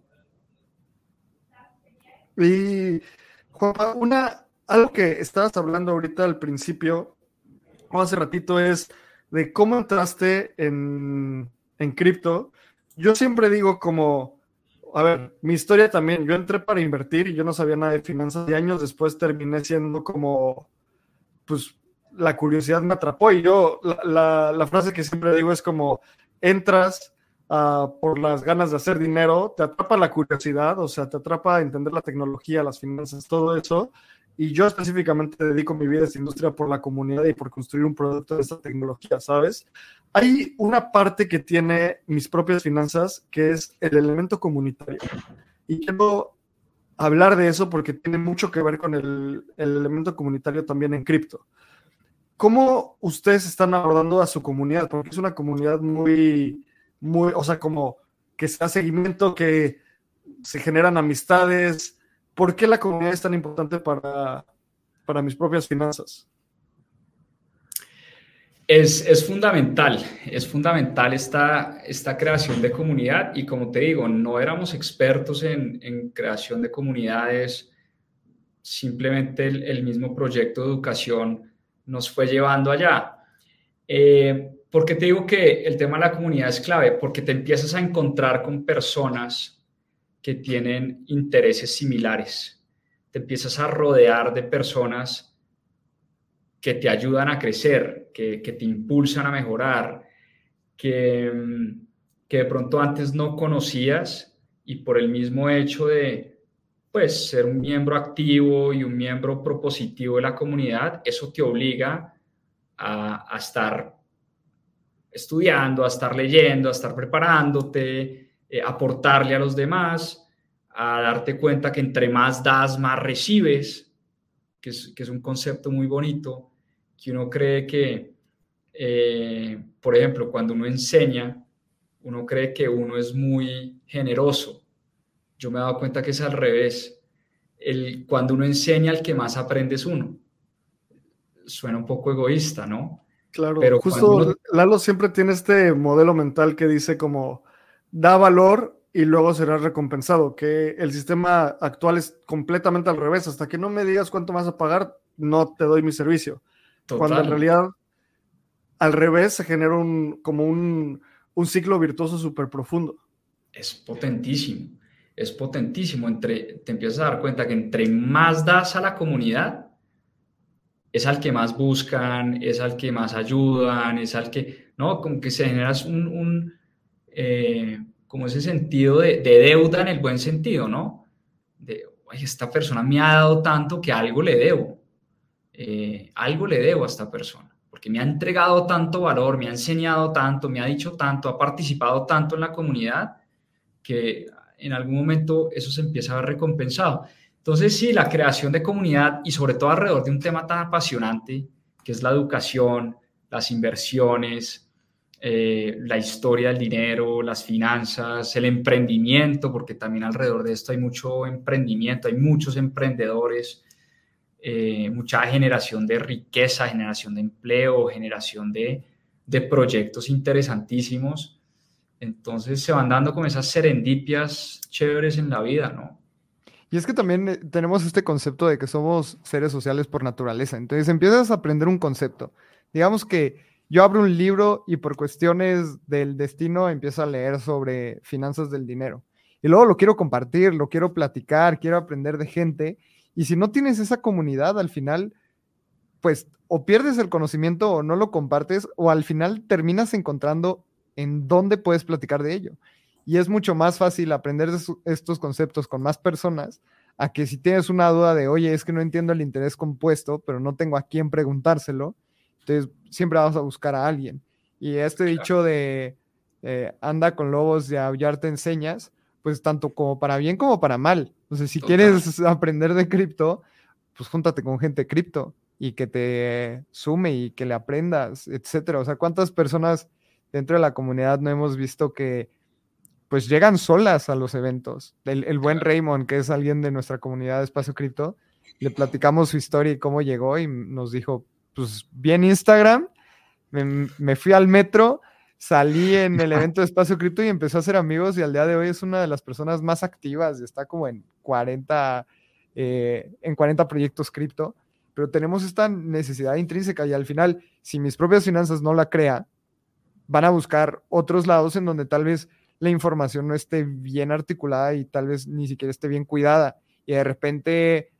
Y, Juanpa, una, algo que estabas hablando ahorita al principio, o hace ratito, es de cómo entraste en, en cripto, yo siempre digo como, a ver, mi historia también, yo entré para invertir y yo no sabía nada de finanzas y años después terminé siendo como, pues la curiosidad me atrapó y yo, la, la, frase que siempre digo es como, entras uh, por las ganas de hacer dinero, te atrapa la curiosidad, o sea, te atrapa entender la tecnología, las finanzas, todo eso, y yo específicamente dedico mi vida a esta industria por la comunidad y por construir un producto de esta tecnología, ¿sabes? Hay una parte que tiene mis propias finanzas que es el elemento comunitario. Y quiero hablar de eso porque tiene mucho que ver con el, el elemento comunitario también en cripto. ¿Cómo ustedes están abordando a su comunidad? Porque es una comunidad muy, muy, o sea, como que se da seguimiento, que se generan amistades, ¿Por qué la comunidad es tan importante para, para mis propias finanzas? Es, fundamental, es fundamental esta, esta creación de comunidad y como te digo, no éramos expertos en, creación de comunidades, simplemente el, mismo proyecto de educación nos fue llevando allá. Eh, ¿Por qué te digo que el tema de la comunidad es clave? Porque te empiezas a encontrar con personas que tienen intereses similares. Te empiezas a rodear de personas que te ayudan a crecer, que, te impulsan a mejorar, que, que de pronto antes no conocías y por el mismo hecho de pues ser un miembro activo y un miembro propositivo de la comunidad, eso te obliga a, a estar estudiando, a estar leyendo, a estar preparándote, eh, aportarle a los demás, a darte cuenta que entre más das, más recibes, que es, que es un concepto muy bonito, que uno cree que, eh, por ejemplo, cuando uno enseña, uno cree que uno es muy generoso. Yo me he dado cuenta que es al revés. El, cuando uno enseña, al que más aprende es uno. Suena un poco egoísta, ¿no? Claro, pero justo Lalo siempre tiene este modelo mental que dice como da valor y luego será recompensado, que el sistema actual es completamente al revés, hasta que no me digas cuánto vas a pagar, no te doy mi servicio. Cuando en realidad al revés se genera un, como un, un ciclo virtuoso súper profundo. Es potentísimo, es potentísimo. Entre, te empiezas a dar cuenta que entre más das a la comunidad, es al que más buscan, es al que más ayudan, es al que, ¿no? Como que se genera un, un eh, como ese sentido de, deuda en el buen sentido, ¿no? De, oye, esta persona me ha dado tanto que algo le debo, eh, algo le debo a esta persona, porque me ha entregado tanto valor, me ha enseñado tanto, me ha dicho tanto, ha participado tanto en la comunidad, que en algún momento eso se empieza a ver recompensado. Entonces, sí, la creación de comunidad y sobre todo alrededor de un tema tan apasionante que es la educación, las inversiones, eh, la historia del dinero, las finanzas, el emprendimiento, porque también alrededor de esto hay mucho emprendimiento, hay muchos emprendedores, eh, mucha generación de riqueza, generación de empleo, generación de, de proyectos interesantísimos. Entonces se van dando con esas serendipias chéveres en la vida, ¿no? Y es que también eh, tenemos este concepto de que somos seres sociales por naturaleza. Entonces empiezas a aprender un concepto. Digamos que yo abro un libro y por cuestiones del destino empiezo a leer sobre finanzas del dinero. Y luego lo quiero compartir, lo quiero platicar, quiero aprender de gente. Y si no tienes esa comunidad, al final, pues o pierdes el conocimiento o no lo compartes, o al final terminas encontrando en dónde puedes platicar de ello. Y es mucho más fácil aprender estos conceptos con más personas a que si tienes una duda de, oye, es que no entiendo el interés compuesto, pero no tengo a quién preguntárselo, entonces siempre vas a buscar a alguien. Y este dicho de eh, anda con lobos y aullar te enseñas, pues tanto como para bien como para mal. Entonces, si quieres aprender de cripto, pues júntate con gente cripto y que te sume y que le aprendas, etcétera. O sea, ¿cuántas personas dentro de la comunidad no hemos visto que pues llegan solas a los eventos. El, buen Raymond, que es alguien de nuestra comunidad de Espacio Cripto, le platicamos su historia y cómo llegó y nos dijo, pues bien Instagram, me, fui al metro, salí en el evento de Espacio Cripto y empezó a hacer amigos y al día de hoy es una de las personas más activas, está como en 40, eh, en 40 proyectos cripto, pero tenemos esta necesidad intrínseca y al final, si mis propias finanzas no la crea, van a buscar otros lados en donde tal vez la información no esté bien articulada y tal vez ni siquiera esté bien cuidada. Y de repente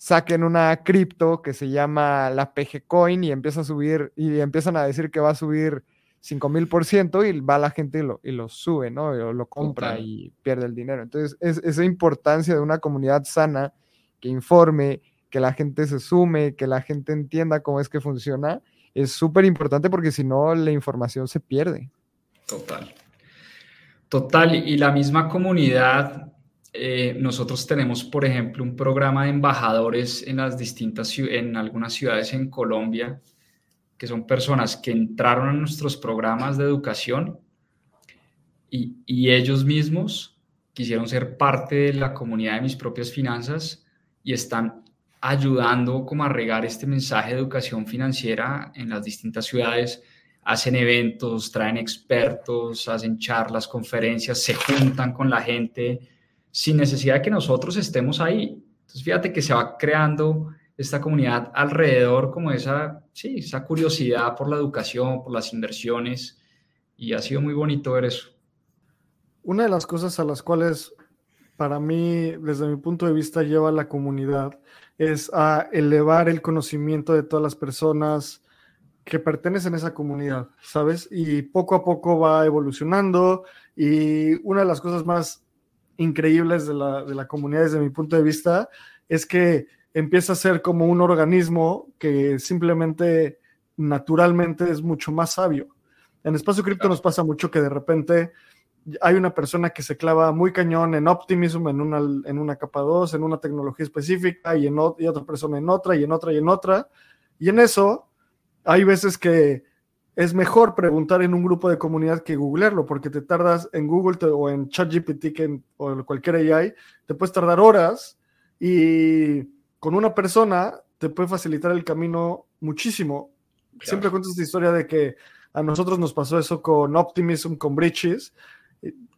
saquen una cripto que se llama la PG Coin y empieza a subir y empiezan a decir que va a subir 5000% y va la gente y lo, y lo sube, ¿no? O lo compra y pierde el dinero. Entonces, es, esa importancia de una comunidad sana que informe, que la gente se sume, que la gente entienda cómo es que funciona, es súper importante porque si no, la información se pierde. Total. Total, y la misma comunidad, eh, nosotros tenemos, por ejemplo, un programa de embajadores en las distintas, en algunas ciudades en Colombia, que son personas que entraron a nuestros programas de educación y, y ellos mismos quisieron ser parte de la comunidad de mis propias finanzas y están ayudando como a regar este mensaje de educación financiera en las distintas ciudades. Hacen eventos, traen expertos, hacen charlas, conferencias, se juntan con la gente sin necesidad de que nosotros estemos ahí. Entonces, fíjate que se va creando esta comunidad alrededor como esa, sí, esa curiosidad por la educación, por las inversiones, y ha sido muy bonito ver eso. Una de las cosas a las cuales para mí, desde mi punto de vista, lleva la comunidad es a elevar el conocimiento de todas las personas, que pertenecen a esa comunidad, ¿sabes? Y poco a poco va evolucionando y una de las cosas más increíbles de la, de la comunidad desde mi punto de vista es que empieza a ser como un organismo que simplemente naturalmente es mucho más sabio. En Espacio Cripto nos pasa mucho que de repente hay una persona que se clava muy cañón en Optimism, en una, en una capa 2, en una tecnología específica, y, en, y otra persona en otra, y en otra, y en otra. Y en eso hay veces que es mejor preguntar en un grupo de comunidad que googlearlo, porque te tardas en Google o en ChatGPT que o en cualquier AI, te puedes tardar horas y con una persona te puede facilitar el camino muchísimo. Siempre cuento esta historia de que a nosotros nos pasó eso con Optimism, con Bridges.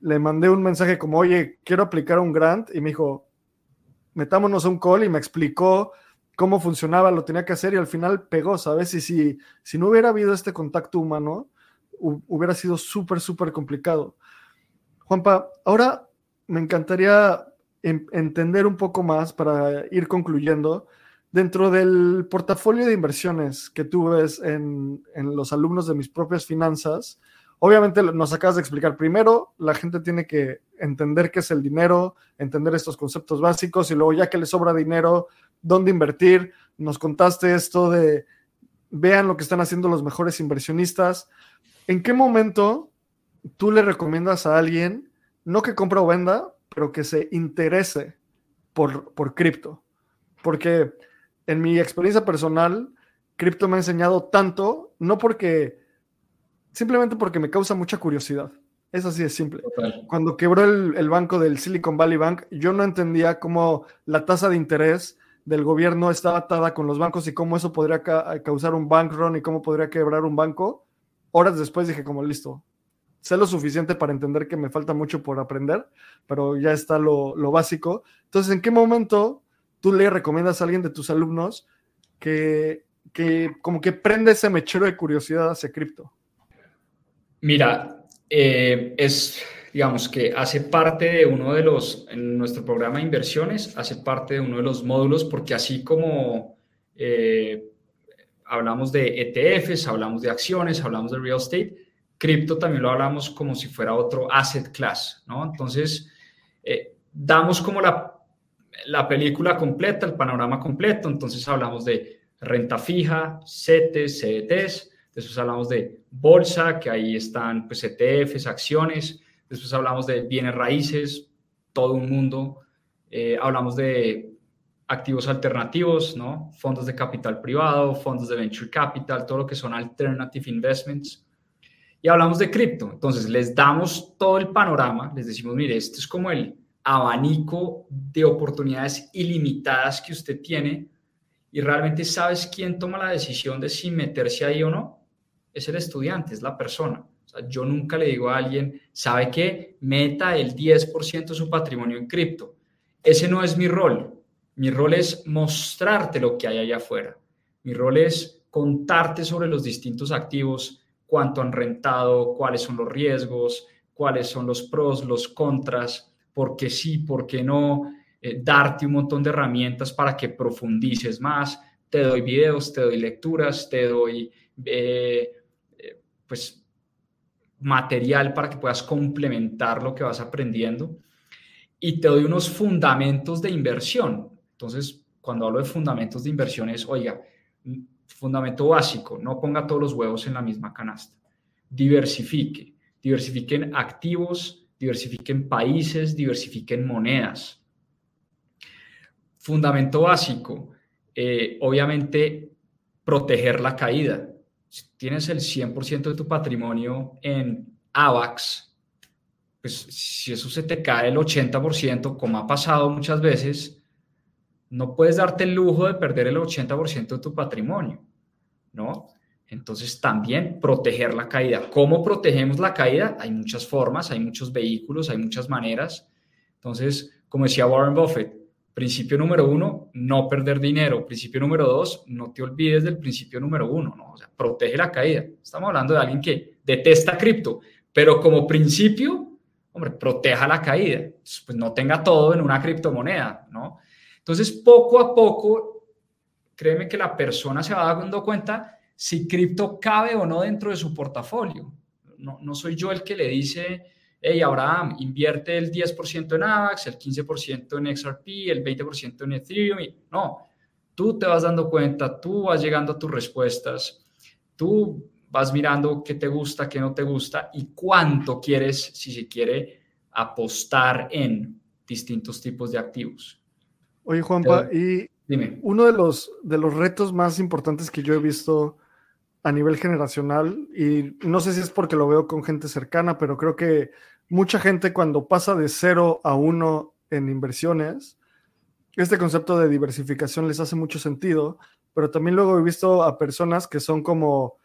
Le mandé un mensaje como, oye, quiero aplicar un grant y me dijo, metámonos a un call y me explicó cómo funcionaba, lo tenía que hacer y al final pegó, ¿sabes? Y si, si no hubiera habido este contacto humano, hubiera sido súper, súper complicado. Juanpa, ahora me encantaría entender un poco más para ir concluyendo. Dentro del portafolio de inversiones que tú ves en, en los alumnos de mis propias finanzas, obviamente nos acabas de explicar. Primero, la gente tiene que entender qué es el dinero, entender estos conceptos básicos y luego ya que le sobra dinero, dónde invertir. Nos contaste esto de vean lo que están haciendo los mejores inversionistas. ¿En qué momento tú le recomiendas a alguien, no que compre o venda, pero que se interese por, por cripto? Porque en mi experiencia personal, cripto me ha enseñado tanto, no porque, simplemente porque me causa mucha curiosidad. Es así de simple. Cuando quebró el, el, banco del Silicon Valley Bank, yo no entendía cómo la tasa de interés del gobierno estaba atada con los bancos y cómo eso podría causar un bank run y cómo podría quebrar un banco. Horas después dije como listo, sé lo suficiente para entender que me falta mucho por aprender, pero ya está lo, lo básico. Entonces, ¿en qué momento tú le recomiendas a alguien de tus alumnos que, que como que prende ese mechero de curiosidad hacia cripto? Mira, eh, es digamos que hace parte de uno de los, en nuestro programa de inversiones, hace parte de uno de los módulos, porque así como eh, hablamos de ETFs, hablamos de acciones, hablamos de real estate, cripto también lo hablamos como si fuera otro asset class, ¿no? Entonces, eh, damos como la, la película completa, el panorama completo, entonces hablamos de renta fija, CETES, CETES, después hablamos de bolsa, que ahí están pues ETFs, acciones, Después hablamos de bienes raíces, todo un mundo. Eh, hablamos de activos alternativos, ¿no? Fondos de capital privado, fondos de venture capital, todo lo que son alternative investments. Y hablamos de cripto. Entonces, les damos todo el panorama, les decimos, mire, esto es como el abanico de oportunidades ilimitadas que usted tiene y realmente sabes quién toma la decisión de si meterse ahí o no. Es el estudiante, es la persona yo nunca le digo a alguien, ¿sabe qué? Meta el 10% de su patrimonio en cripto. Ese no es mi rol. Mi rol es mostrarte lo que hay allá afuera. Mi rol es contarte sobre los distintos activos, cuánto han rentado, cuáles son los riesgos, cuáles son los pros, los contras, por qué sí, por qué no, eh, darte un montón de herramientas para que profundices más. Te doy videos, te doy lecturas, te doy, eh, eh, pues, material para que puedas complementar lo que vas aprendiendo. Y te doy unos fundamentos de inversión. Entonces, cuando hablo de fundamentos de inversión es, oiga, fundamento básico, no ponga todos los huevos en la misma canasta. Diversifique, diversifiquen activos, diversifiquen países, diversifiquen monedas. Fundamento básico, eh, obviamente, proteger la caída tienes el 100% de tu patrimonio en AVAX, pues si eso se te cae el 80%, como ha pasado muchas veces, no puedes darte el lujo de perder el 80% de tu patrimonio, ¿no? Entonces también proteger la caída. ¿Cómo protegemos la caída? Hay muchas formas, hay muchos vehículos, hay muchas maneras. Entonces, como decía Warren Buffett, Principio número uno, no perder dinero. Principio número dos, no te olvides del principio número uno, ¿no? O sea, protege la caída. Estamos hablando de alguien que detesta cripto, pero como principio, hombre, proteja la caída. Pues no tenga todo en una criptomoneda, ¿no? Entonces, poco a poco, créeme que la persona se va dando cuenta si cripto cabe o no dentro de su portafolio. No, no soy yo el que le dice, hey, Abraham, invierte el 10% en AVAX, el 15% en XRP, el 20% en Ethereum. no, tú te vas dando cuenta, tú vas llegando a tus respuestas, tú vas mirando qué te gusta, qué no te gusta y cuánto quieres, si se quiere, apostar en distintos tipos de activos. Oye, Juanpa, y uno de los, de los retos más importantes que yo he visto a nivel generacional y no sé si es porque lo veo con gente cercana, pero creo que mucha gente cuando pasa de cero a uno en inversiones, este concepto de diversificación les hace mucho sentido, pero también luego he visto a personas que son como,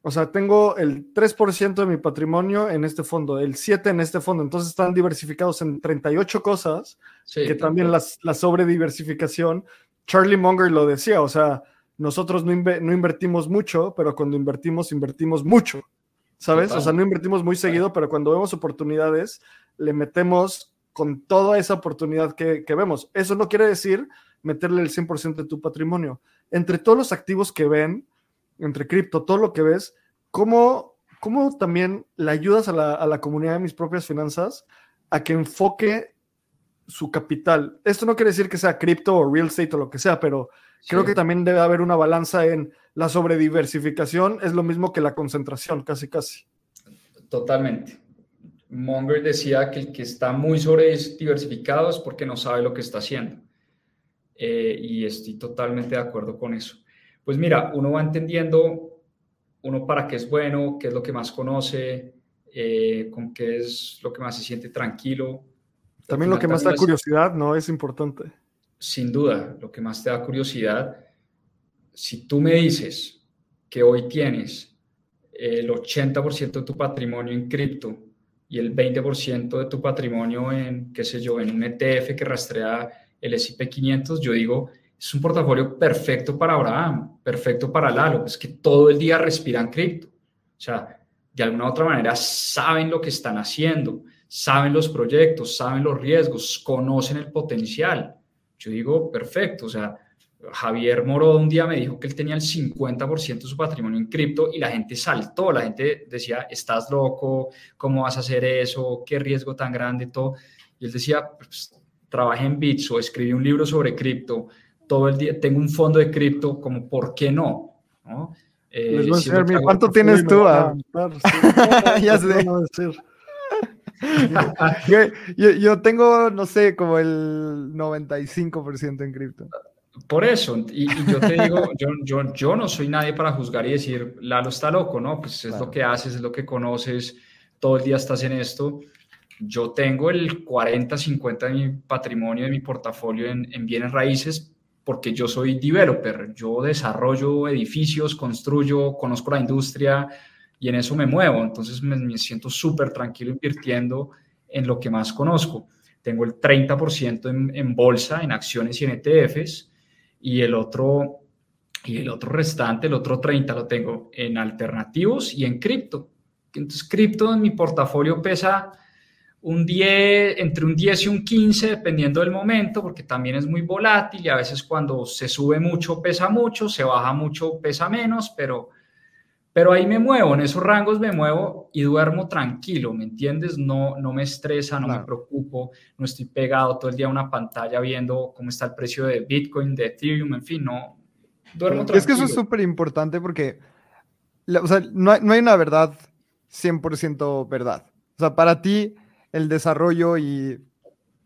o sea, tengo el 3% de mi patrimonio en este fondo, el 7% en este fondo, entonces están diversificados en 38 cosas, que también la sobrediversificación, Charlie Munger lo decía, o sea, nosotros no, invertimos mucho, pero cuando invertimos, invertimos mucho, ¿sabes? O sea, no invertimos muy seguido, pero cuando vemos oportunidades, le metemos con toda esa oportunidad que, vemos. Eso no quiere decir meterle el 100% de tu patrimonio. Entre todos los activos que ven, entre cripto, todo lo que ves, ¿cómo, cómo también le ayudas a la, a la comunidad de mis propias finanzas a que enfoque su capital? Esto no quiere decir que sea cripto o real estate o lo que sea, pero Creo que también debe haber una balanza en la sobrediversificación, es lo mismo que la concentración, casi casi. Totalmente. Monger decía que el que está muy sobrediversificado es porque no sabe lo que está haciendo. Eh, y estoy totalmente de acuerdo con eso. Pues mira, uno va entendiendo uno para qué es bueno, qué es lo que más conoce, eh, con qué es lo que más se siente tranquilo. También lo que más da curiosidad, ¿no? Es importante sin duda, lo que más te da curiosidad, si tú me dices que hoy tienes el 80% de tu patrimonio en cripto y el 20% de tu patrimonio en, qué sé yo, en un ETF que rastrea el S&P 500, yo digo, es un portafolio perfecto para Abraham, perfecto para Lalo, es que todo el día respiran cripto. O sea, de alguna u otra manera saben lo que están haciendo, saben los proyectos, saben los riesgos, conocen el potencial. Yo digo, perfecto, o sea, Javier Moro un día me dijo que él tenía el 50% de su patrimonio en cripto y la gente saltó, la gente decía, estás loco, ¿cómo vas a hacer eso? ¿Qué riesgo tan grande? Todo. Y él decía, pues, trabajé en Bits o escribí un libro sobre cripto, todo el día tengo un fondo de cripto, como, ¿por qué no? ¿No? Eh, ¿Cuánto tienes tú? A... ya sé yo, tengo, no sé, como el 95% en cripto. Por eso, y, yo te digo, yo, yo, yo, no soy nadie para juzgar y decir, Lalo está loco, ¿no? Pues es lo que haces, es lo que conoces, todo el día estás en esto. Yo tengo el 40, 50 de mi patrimonio, de mi portafolio en, en bienes raíces, porque yo soy developer, yo desarrollo edificios, construyo, conozco la industria, y en eso me muevo. Entonces me, siento súper tranquilo invirtiendo en lo que más conozco. Tengo el 30% en, en, bolsa, en acciones y en ETFs, y el otro y el otro restante, el otro 30 lo tengo en alternativos y en cripto. Entonces, cripto en mi portafolio pesa un 10, entre un 10 y un 15, dependiendo del momento, porque también es muy volátil y a veces cuando se sube mucho pesa mucho, se baja mucho pesa menos, pero pero ahí me muevo, en esos rangos me muevo y duermo tranquilo, ¿me entiendes? No, no me estresa, no me preocupo, no estoy pegado todo el día a una pantalla viendo cómo está el precio de Bitcoin, de Ethereum, en fin, no, duermo tranquilo. Es que eso es súper importante porque, o sea, no hay, no hay una verdad 100% verdad. O sea, para ti el desarrollo y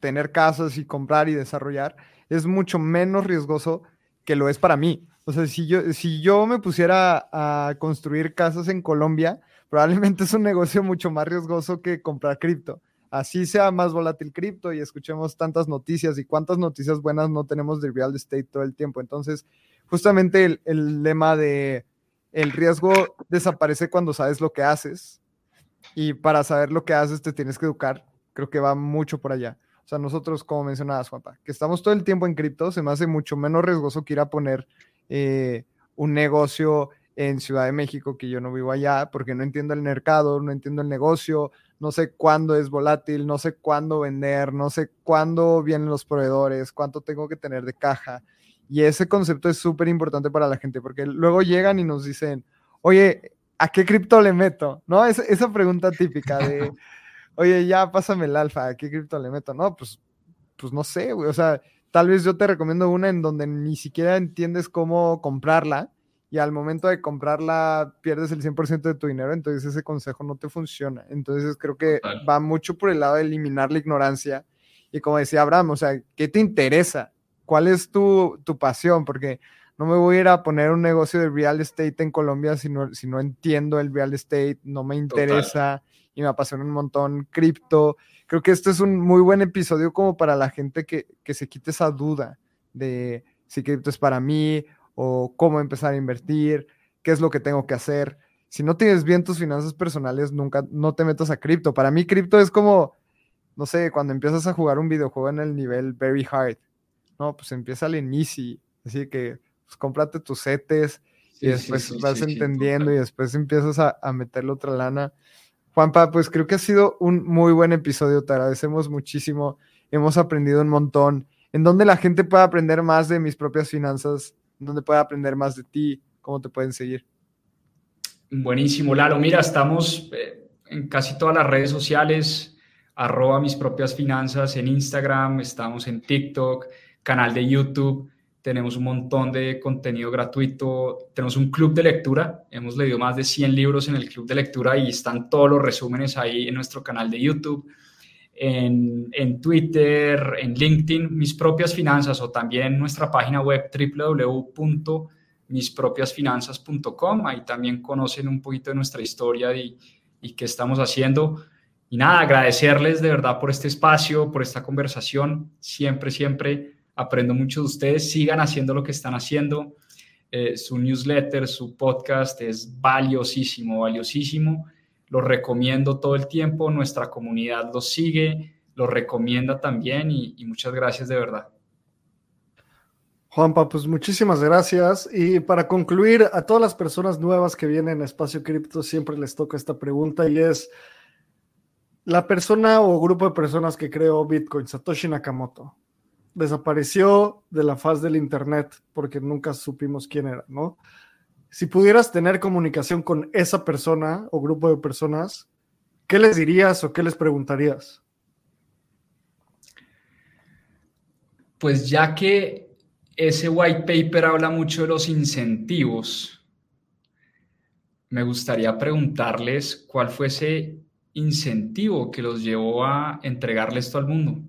tener casas y comprar y desarrollar es mucho menos riesgoso que lo es para mí. O sea, si yo, si yo me pusiera a construir casas en Colombia, probablemente es un negocio mucho más riesgoso que comprar cripto. Así sea más volátil cripto y escuchemos tantas noticias y cuántas noticias buenas no tenemos de real estate todo el tiempo. Entonces, justamente el, el lema de el riesgo desaparece cuando sabes lo que haces y para saber lo que haces te tienes que educar. Creo que va mucho por allá. O sea, nosotros, como mencionabas, Juanpa, que estamos todo el tiempo en cripto, se me hace mucho menos riesgoso que ir a poner eh, un negocio en Ciudad de México que yo no vivo allá porque no entiendo el mercado, no entiendo el negocio, no sé cuándo es volátil, no sé cuándo vender, no sé cuándo vienen los proveedores, cuánto tengo que tener de caja. Y ese concepto es súper importante para la gente porque luego llegan y nos dicen, oye, ¿a qué cripto le meto? ¿No? Es, esa pregunta típica de, oye, ya pásame el alfa, ¿a qué cripto le meto? No, pues, pues no sé, güey, o sea, tal vez yo te recomiendo una en donde ni siquiera entiendes cómo comprarla y al momento de comprarla pierdes el 100% de tu dinero, entonces ese consejo no te funciona. Entonces creo que va mucho por el lado de eliminar la ignorancia y como decía Abraham, o sea, ¿qué te interesa? ¿Cuál es tu, tu pasión? Porque no me voy a ir a poner un negocio de real estate en Colombia si no, si no entiendo el real estate, no me interesa y me apasiona un montón cripto. Creo que este es un muy buen episodio como para la gente que, que se quite esa duda de si cripto es para mí o cómo empezar a invertir, qué es lo que tengo que hacer. Si no tienes bien tus finanzas personales, nunca, no te metas a cripto. Para mí cripto es como, no sé, cuando empiezas a jugar un videojuego en el nivel very hard. No, pues empieza en easy. Así que pues cómprate tus setes y después vas entendiendo y después empiezas a, a meterle otra lana. Juanpa, pues creo que ha sido un muy buen episodio, te agradecemos muchísimo, hemos aprendido un montón. ¿En dónde la gente puede aprender más de mis propias finanzas? ¿En dónde puede aprender más de ti? ¿Cómo te pueden seguir? Buenísimo, Lalo. Mira, estamos eh, en casi todas las redes sociales, arroba mis propias finanzas en Instagram, estamos en TikTok, canal de YouTube tenemos un montón de contenido gratuito, tenemos un club de lectura, hemos leído más de 100 libros en el club de lectura y están todos los resúmenes ahí en nuestro canal de YouTube, en, en Twitter, en LinkedIn, mis propias finanzas o también nuestra página web www.mispropiasfinanzas.com, ahí también conocen un poquito de nuestra historia y, y qué estamos haciendo. Y nada, agradecerles de verdad por este espacio, por esta conversación, siempre, siempre aprendo mucho de ustedes, sigan haciendo lo que están haciendo. Eh, su newsletter, su podcast es valiosísimo, valiosísimo. Lo recomiendo todo el tiempo, nuestra comunidad lo sigue, lo recomienda también y, y muchas gracias de verdad. Juanpa, pues muchísimas gracias. Y para concluir, a todas las personas nuevas que vienen a Espacio Cripto siempre les toca esta pregunta y es, la persona o grupo de personas que creó Bitcoin, Satoshi Nakamoto, desapareció de la faz del Internet porque nunca supimos quién era, ¿no? Si pudieras tener comunicación con esa persona o grupo de personas, ¿qué les dirías o qué les preguntarías? Pues ya que ese white paper habla mucho de los incentivos, me gustaría preguntarles cuál fue ese incentivo que los llevó a entregarle esto al mundo,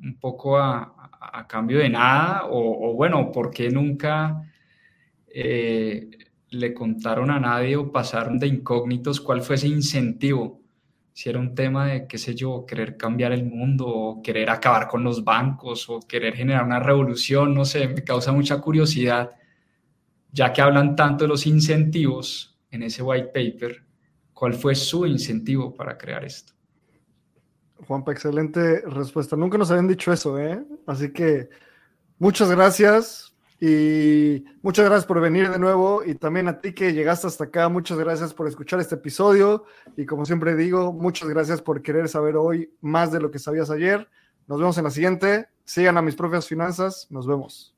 un poco a, a cambio de nada? O, bueno, ¿por qué nunca eh, le contaron a nadie o pasaron de incógnitos cuál fue ese incentivo? Si era un tema de, qué sé yo, querer cambiar el mundo o querer acabar con los bancos o querer generar una revolución, no sé, me causa mucha curiosidad, ya que hablan tanto de los incentivos en ese white paper, ¿cuál fue su incentivo para crear esto? Juanpa, excelente respuesta. Nunca nos habían dicho eso, ¿eh? Así que muchas gracias y muchas gracias por venir de nuevo y también a ti que llegaste hasta acá, muchas gracias por escuchar este episodio y como siempre digo, muchas gracias por querer saber hoy más de lo que sabías ayer. Nos vemos en la siguiente. Sigan a mis propias finanzas. Nos vemos.